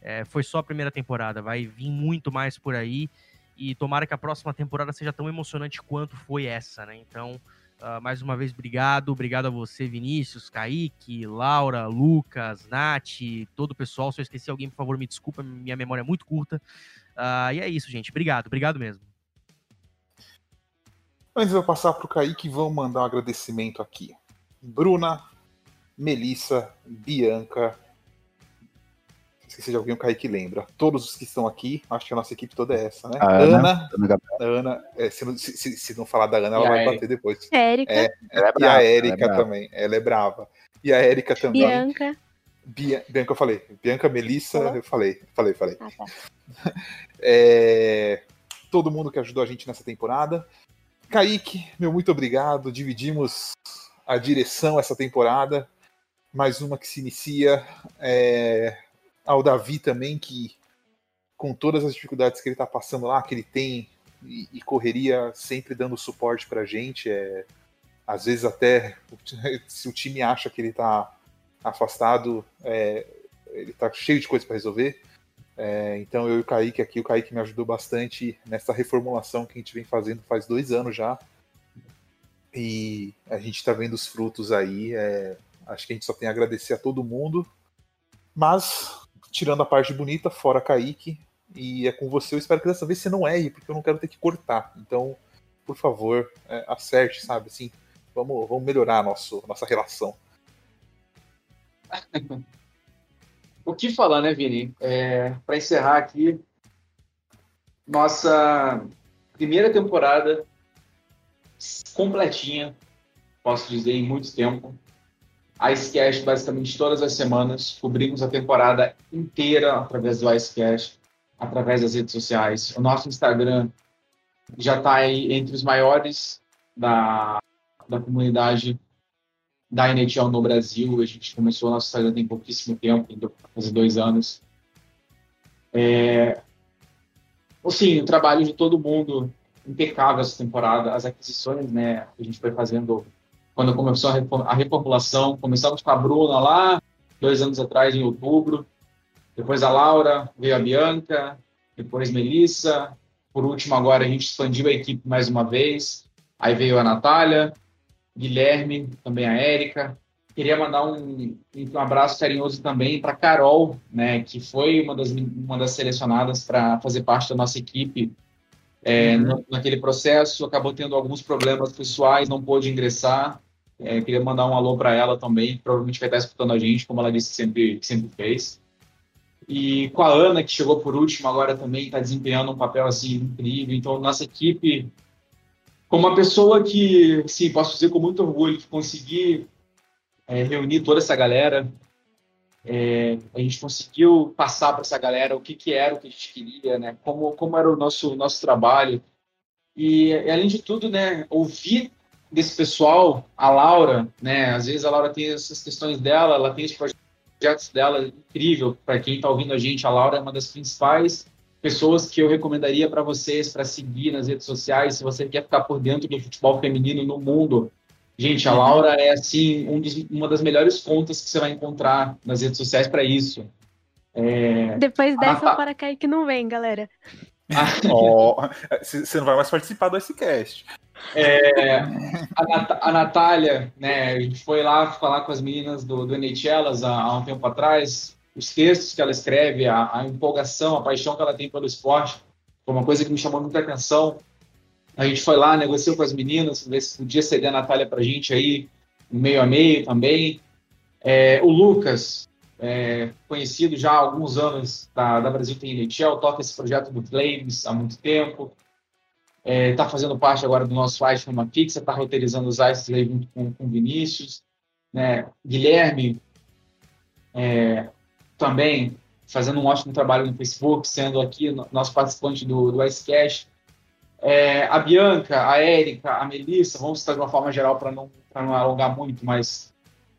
é, foi só a primeira temporada vai vir muito mais por aí e tomara que a próxima temporada seja tão emocionante quanto foi essa né? Então uh, mais uma vez obrigado. Obrigado a você Vinícius Kaique Laura Lucas Nath todo o pessoal. Se eu esqueci alguém por favor me desculpa minha memória é muito curta. Uh, e é isso gente. Obrigado obrigado mesmo. Antes de eu passar para o Kaique, vamos mandar um agradecimento aqui. Bruna, Melissa, Bianca. Esqueci de alguém, o Kaique lembra. Todos os que estão aqui, acho que a nossa equipe toda é essa, né? A Ana. Ana, Ana é, se, não, se, se, não falar da Ana, ela vai bater depois. Érica. É, é e a Érica é também. Ela é brava. E a Érica também. Bianca. Bia, Bianca, eu falei. Bianca, Melissa, eu falei. Falei, falei. Ah, tá. é, todo mundo que ajudou a gente nessa temporada. Kaique, meu muito obrigado. Dividimos a direção essa temporada. Mais uma que se inicia. É... Ao Davi também, que com todas as dificuldades que ele está passando lá, que ele tem e, e correria sempre dando suporte para a gente. É... Às vezes até se o time acha que ele está afastado, é... ele está cheio de coisas para resolver. É, então eu e o Kaique aqui, o Kaique me ajudou bastante nessa reformulação que a gente vem fazendo faz dois anos já. E a gente está vendo os frutos aí. É, acho que a gente só tem a agradecer a todo mundo. Mas, tirando a parte bonita, fora Kaique, e é com você, eu espero que dessa vez você não erre, porque eu não quero ter que cortar. Então, por favor, é, acerte, sabe? Assim, vamos, vamos melhorar nosso, nossa relação. o que falar, né, Vini? É, para encerrar aqui, nossa primeira temporada completinha, posso dizer, em muito tempo. Icecast basicamente todas as semanas, cobrimos a temporada inteira através do Icecast, através das redes sociais. O nosso Instagram já está aí entre os maiores da, da comunidade da NHL no Brasil. A gente começou a nossa saída tem pouquíssimo tempo, quase dois anos. É, assim, o trabalho de todo mundo impecável essa temporada, as aquisições, né, que a gente foi fazendo quando começou a reformulação. Começamos com a Bruna lá, dois anos atrás, em outubro. Depois a Laura, veio a Bianca, depois Melissa. Por último, agora a gente expandiu a equipe mais uma vez. Aí veio a Natália, Guilherme, também a Érica. Queria mandar um, um abraço carinhoso também para Carol, né, que foi uma das, uma das selecionadas para fazer parte da nossa equipe é, uhum. naquele processo. Acabou tendo alguns problemas pessoais, não pôde ingressar. É, queria mandar um alô para ela também, provavelmente vai estar escutando a gente, como ela disse sempre, sempre fez. E com a Ana, que chegou por último, agora também está desempenhando um papel assim incrível. Então, nossa equipe como uma pessoa que, sim, posso dizer com muito orgulho que consegui é, reunir toda essa galera, é, a gente conseguiu passar para essa galera o que, que era o que a gente queria, né? Como, como era o nosso nosso trabalho e além de tudo, né? Ouvir desse pessoal, a Laura, né? Às vezes a Laura tem essas questões dela, ela tem os projetos dela incrível para quem está ouvindo a gente. A Laura é uma das principais pessoas que eu recomendaria para vocês para seguir nas redes sociais, se você quer ficar por dentro do futebol feminino no mundo. Gente, a uhum. Laura é assim um dos, uma das melhores contas que você vai encontrar nas redes sociais para isso. É... Depois dessa, para cair que não vem, galera. oh, você não vai mais participar do SCast. É, a, Nat a Natália, né, a gente foi lá falar com as meninas do, do há, há um tempo atrás, os textos que ela escreve, a, a, empolgação, a paixão que ela tem pelo esporte, foi uma coisa que me chamou muita atenção. A gente foi lá, negociou com as meninas, ver se podia ceder a Natália para a gente aí, meio a meio também. É, o Lucas, é, conhecido já há alguns anos da, da Brasil Tem NHL, toca esse projeto do Flames há muito tempo. Está fazendo parte agora do nosso Ice Roma Fixa, está roteirizando os aí junto com, o Vinícius. Né? Guilherme é, também fazendo um ótimo trabalho no Facebook, sendo aqui nosso participante do, do Icecast. É, a Bianca, a Érica, a Melissa, vamos estar de uma forma geral para não, não alongar muito, mas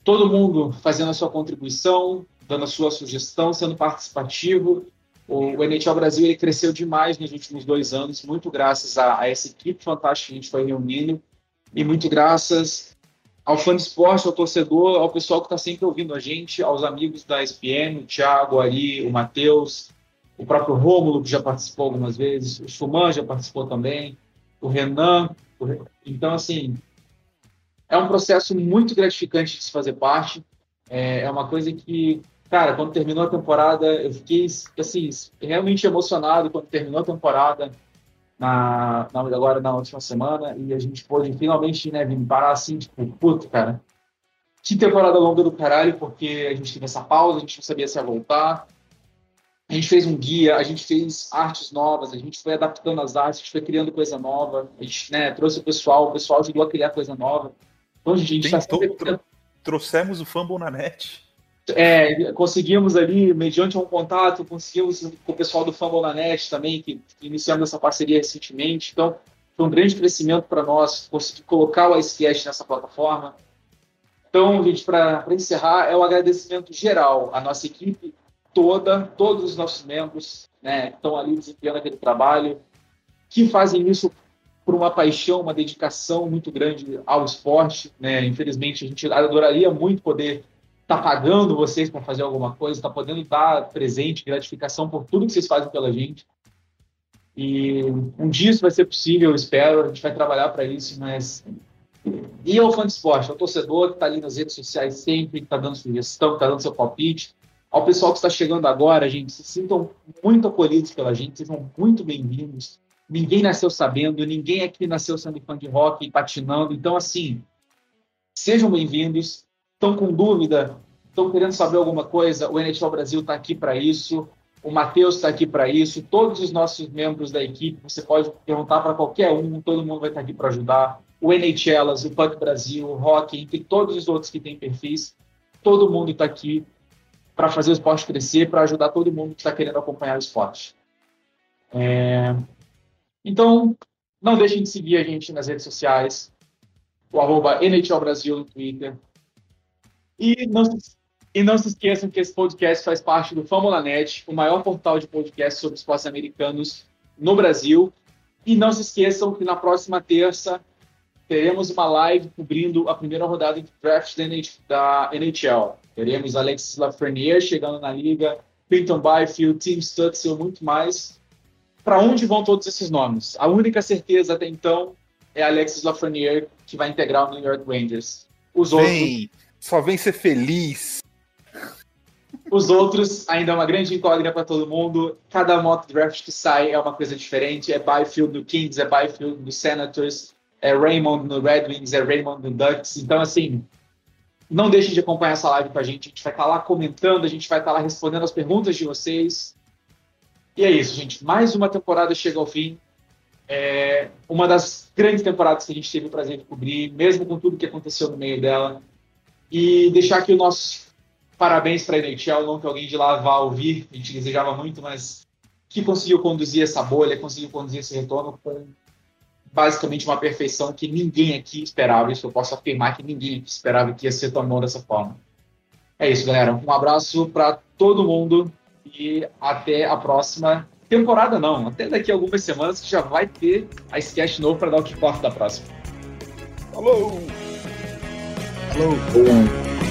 todo mundo fazendo a sua contribuição, dando a sua sugestão, sendo participativo. O, o NHL Brasil ele cresceu demais nos últimos dois anos, muito graças a, a essa equipe fantástica que a gente foi reunindo e muito graças ao fã de esporte, ao torcedor, ao pessoal que está sempre ouvindo a gente, aos amigos da ESPN, o Thiago, o Ari, o Matheus, o próprio Rômulo, que já participou algumas vezes, o Schumann já participou também, o Renan. O... Então, assim, é um processo muito gratificante de se fazer parte. É, é uma coisa que, cara, quando terminou a temporada, eu fiquei, assim, realmente emocionado quando terminou a temporada na, na, agora na última semana e a gente pôde finalmente, né, vir parar assim, tipo, puto, cara. Que temporada longa do caralho, porque a gente teve essa pausa, a gente não sabia se ia voltar. A gente fez um guia, a gente fez artes novas, a gente foi adaptando as artes, a gente foi criando coisa nova, a gente né, trouxe o pessoal, o pessoal ajudou a criar coisa nova. Então, a gente está sempre... Trouxemos o Fumble na net. É, conseguimos ali, mediante um contato, conseguimos com o pessoal do Fumble na Net também, que, que iniciamos essa parceria recentemente. Então, foi um grande crescimento para nós conseguir colocar o Icecast nessa plataforma. Então, gente, para encerrar, é o um agradecimento geral à nossa equipe toda, todos os nossos membros né, que estão ali desempenhando aquele trabalho, que fazem isso por uma paixão, uma dedicação muito grande ao esporte. Né? Infelizmente, a gente adoraria muito poder está pagando vocês para fazer alguma coisa, está podendo dar presente, gratificação por tudo que vocês fazem pela gente. E um dia isso vai ser possível, eu espero, a gente vai trabalhar para isso, mas. E ao fã de esporte, ao torcedor que está ali nas redes sociais sempre, que está dando sugestão, que está dando seu palpite, ao pessoal que está chegando agora, gente, se sintam muito acolhidos pela gente, sejam muito bem-vindos. Ninguém nasceu sabendo, ninguém aqui nasceu sendo fã de rock e patinando, então, assim, sejam bem-vindos estão com dúvida, estão querendo saber alguma coisa, o NHL Brasil está aqui para isso, o Matheus está aqui para isso, todos os nossos membros da equipe, você pode perguntar para qualquer um, todo mundo vai estar tá aqui para ajudar. O NHLas, o Puck Brasil, o Rock, entre todos os outros que têm perfis, todo mundo está aqui para fazer o esporte crescer, para ajudar todo mundo que está querendo acompanhar o esporte. É... Então, não deixem de seguir a gente nas redes sociais, o arroba NHL Brasil no Twitter, e não, se, e não se esqueçam que esse podcast faz parte do Fórmula Net, o maior portal de podcast sobre esportes americanos no Brasil. E não se esqueçam que na próxima terça teremos uma live cobrindo a primeira rodada de draft da NHL. Teremos Alexis Lafreniere chegando na liga, Clinton Byfield, Tim Stutzel, muito mais. Para onde vão todos esses nomes? A única certeza até então é Alexis Lafreniere, que vai integrar o New York Rangers. Os outros só vem ser feliz. Os outros ainda é uma grande incógnita para todo mundo. Cada mock draft que sai é uma coisa diferente. É Byfield no Kings, é Byfield no Senators, é Raymond no Red Wings, é Raymond no Ducks. Então, assim, não deixem de acompanhar essa live com a gente. A gente vai estar tá lá comentando, a gente vai estar tá lá respondendo as perguntas de vocês. E é isso, gente. Mais uma temporada chega ao fim. É uma das grandes temporadas que a gente teve o prazer de cobrir, mesmo com tudo que aconteceu no meio dela. E deixar aqui o nosso parabéns para a NHL, não que alguém de lá vá ouvir, a gente desejava muito, mas que conseguiu conduzir essa bolha, conseguiu conduzir esse retorno com basicamente uma perfeição que ninguém aqui esperava. Isso eu posso afirmar que ninguém aqui esperava que ia ser tão bom dessa forma. É isso, galera. Um abraço para todo mundo e até a próxima temporada, não. Até daqui a algumas semanas que já vai ter a sketch novo para dar o que corta da próxima. Falou! Hello.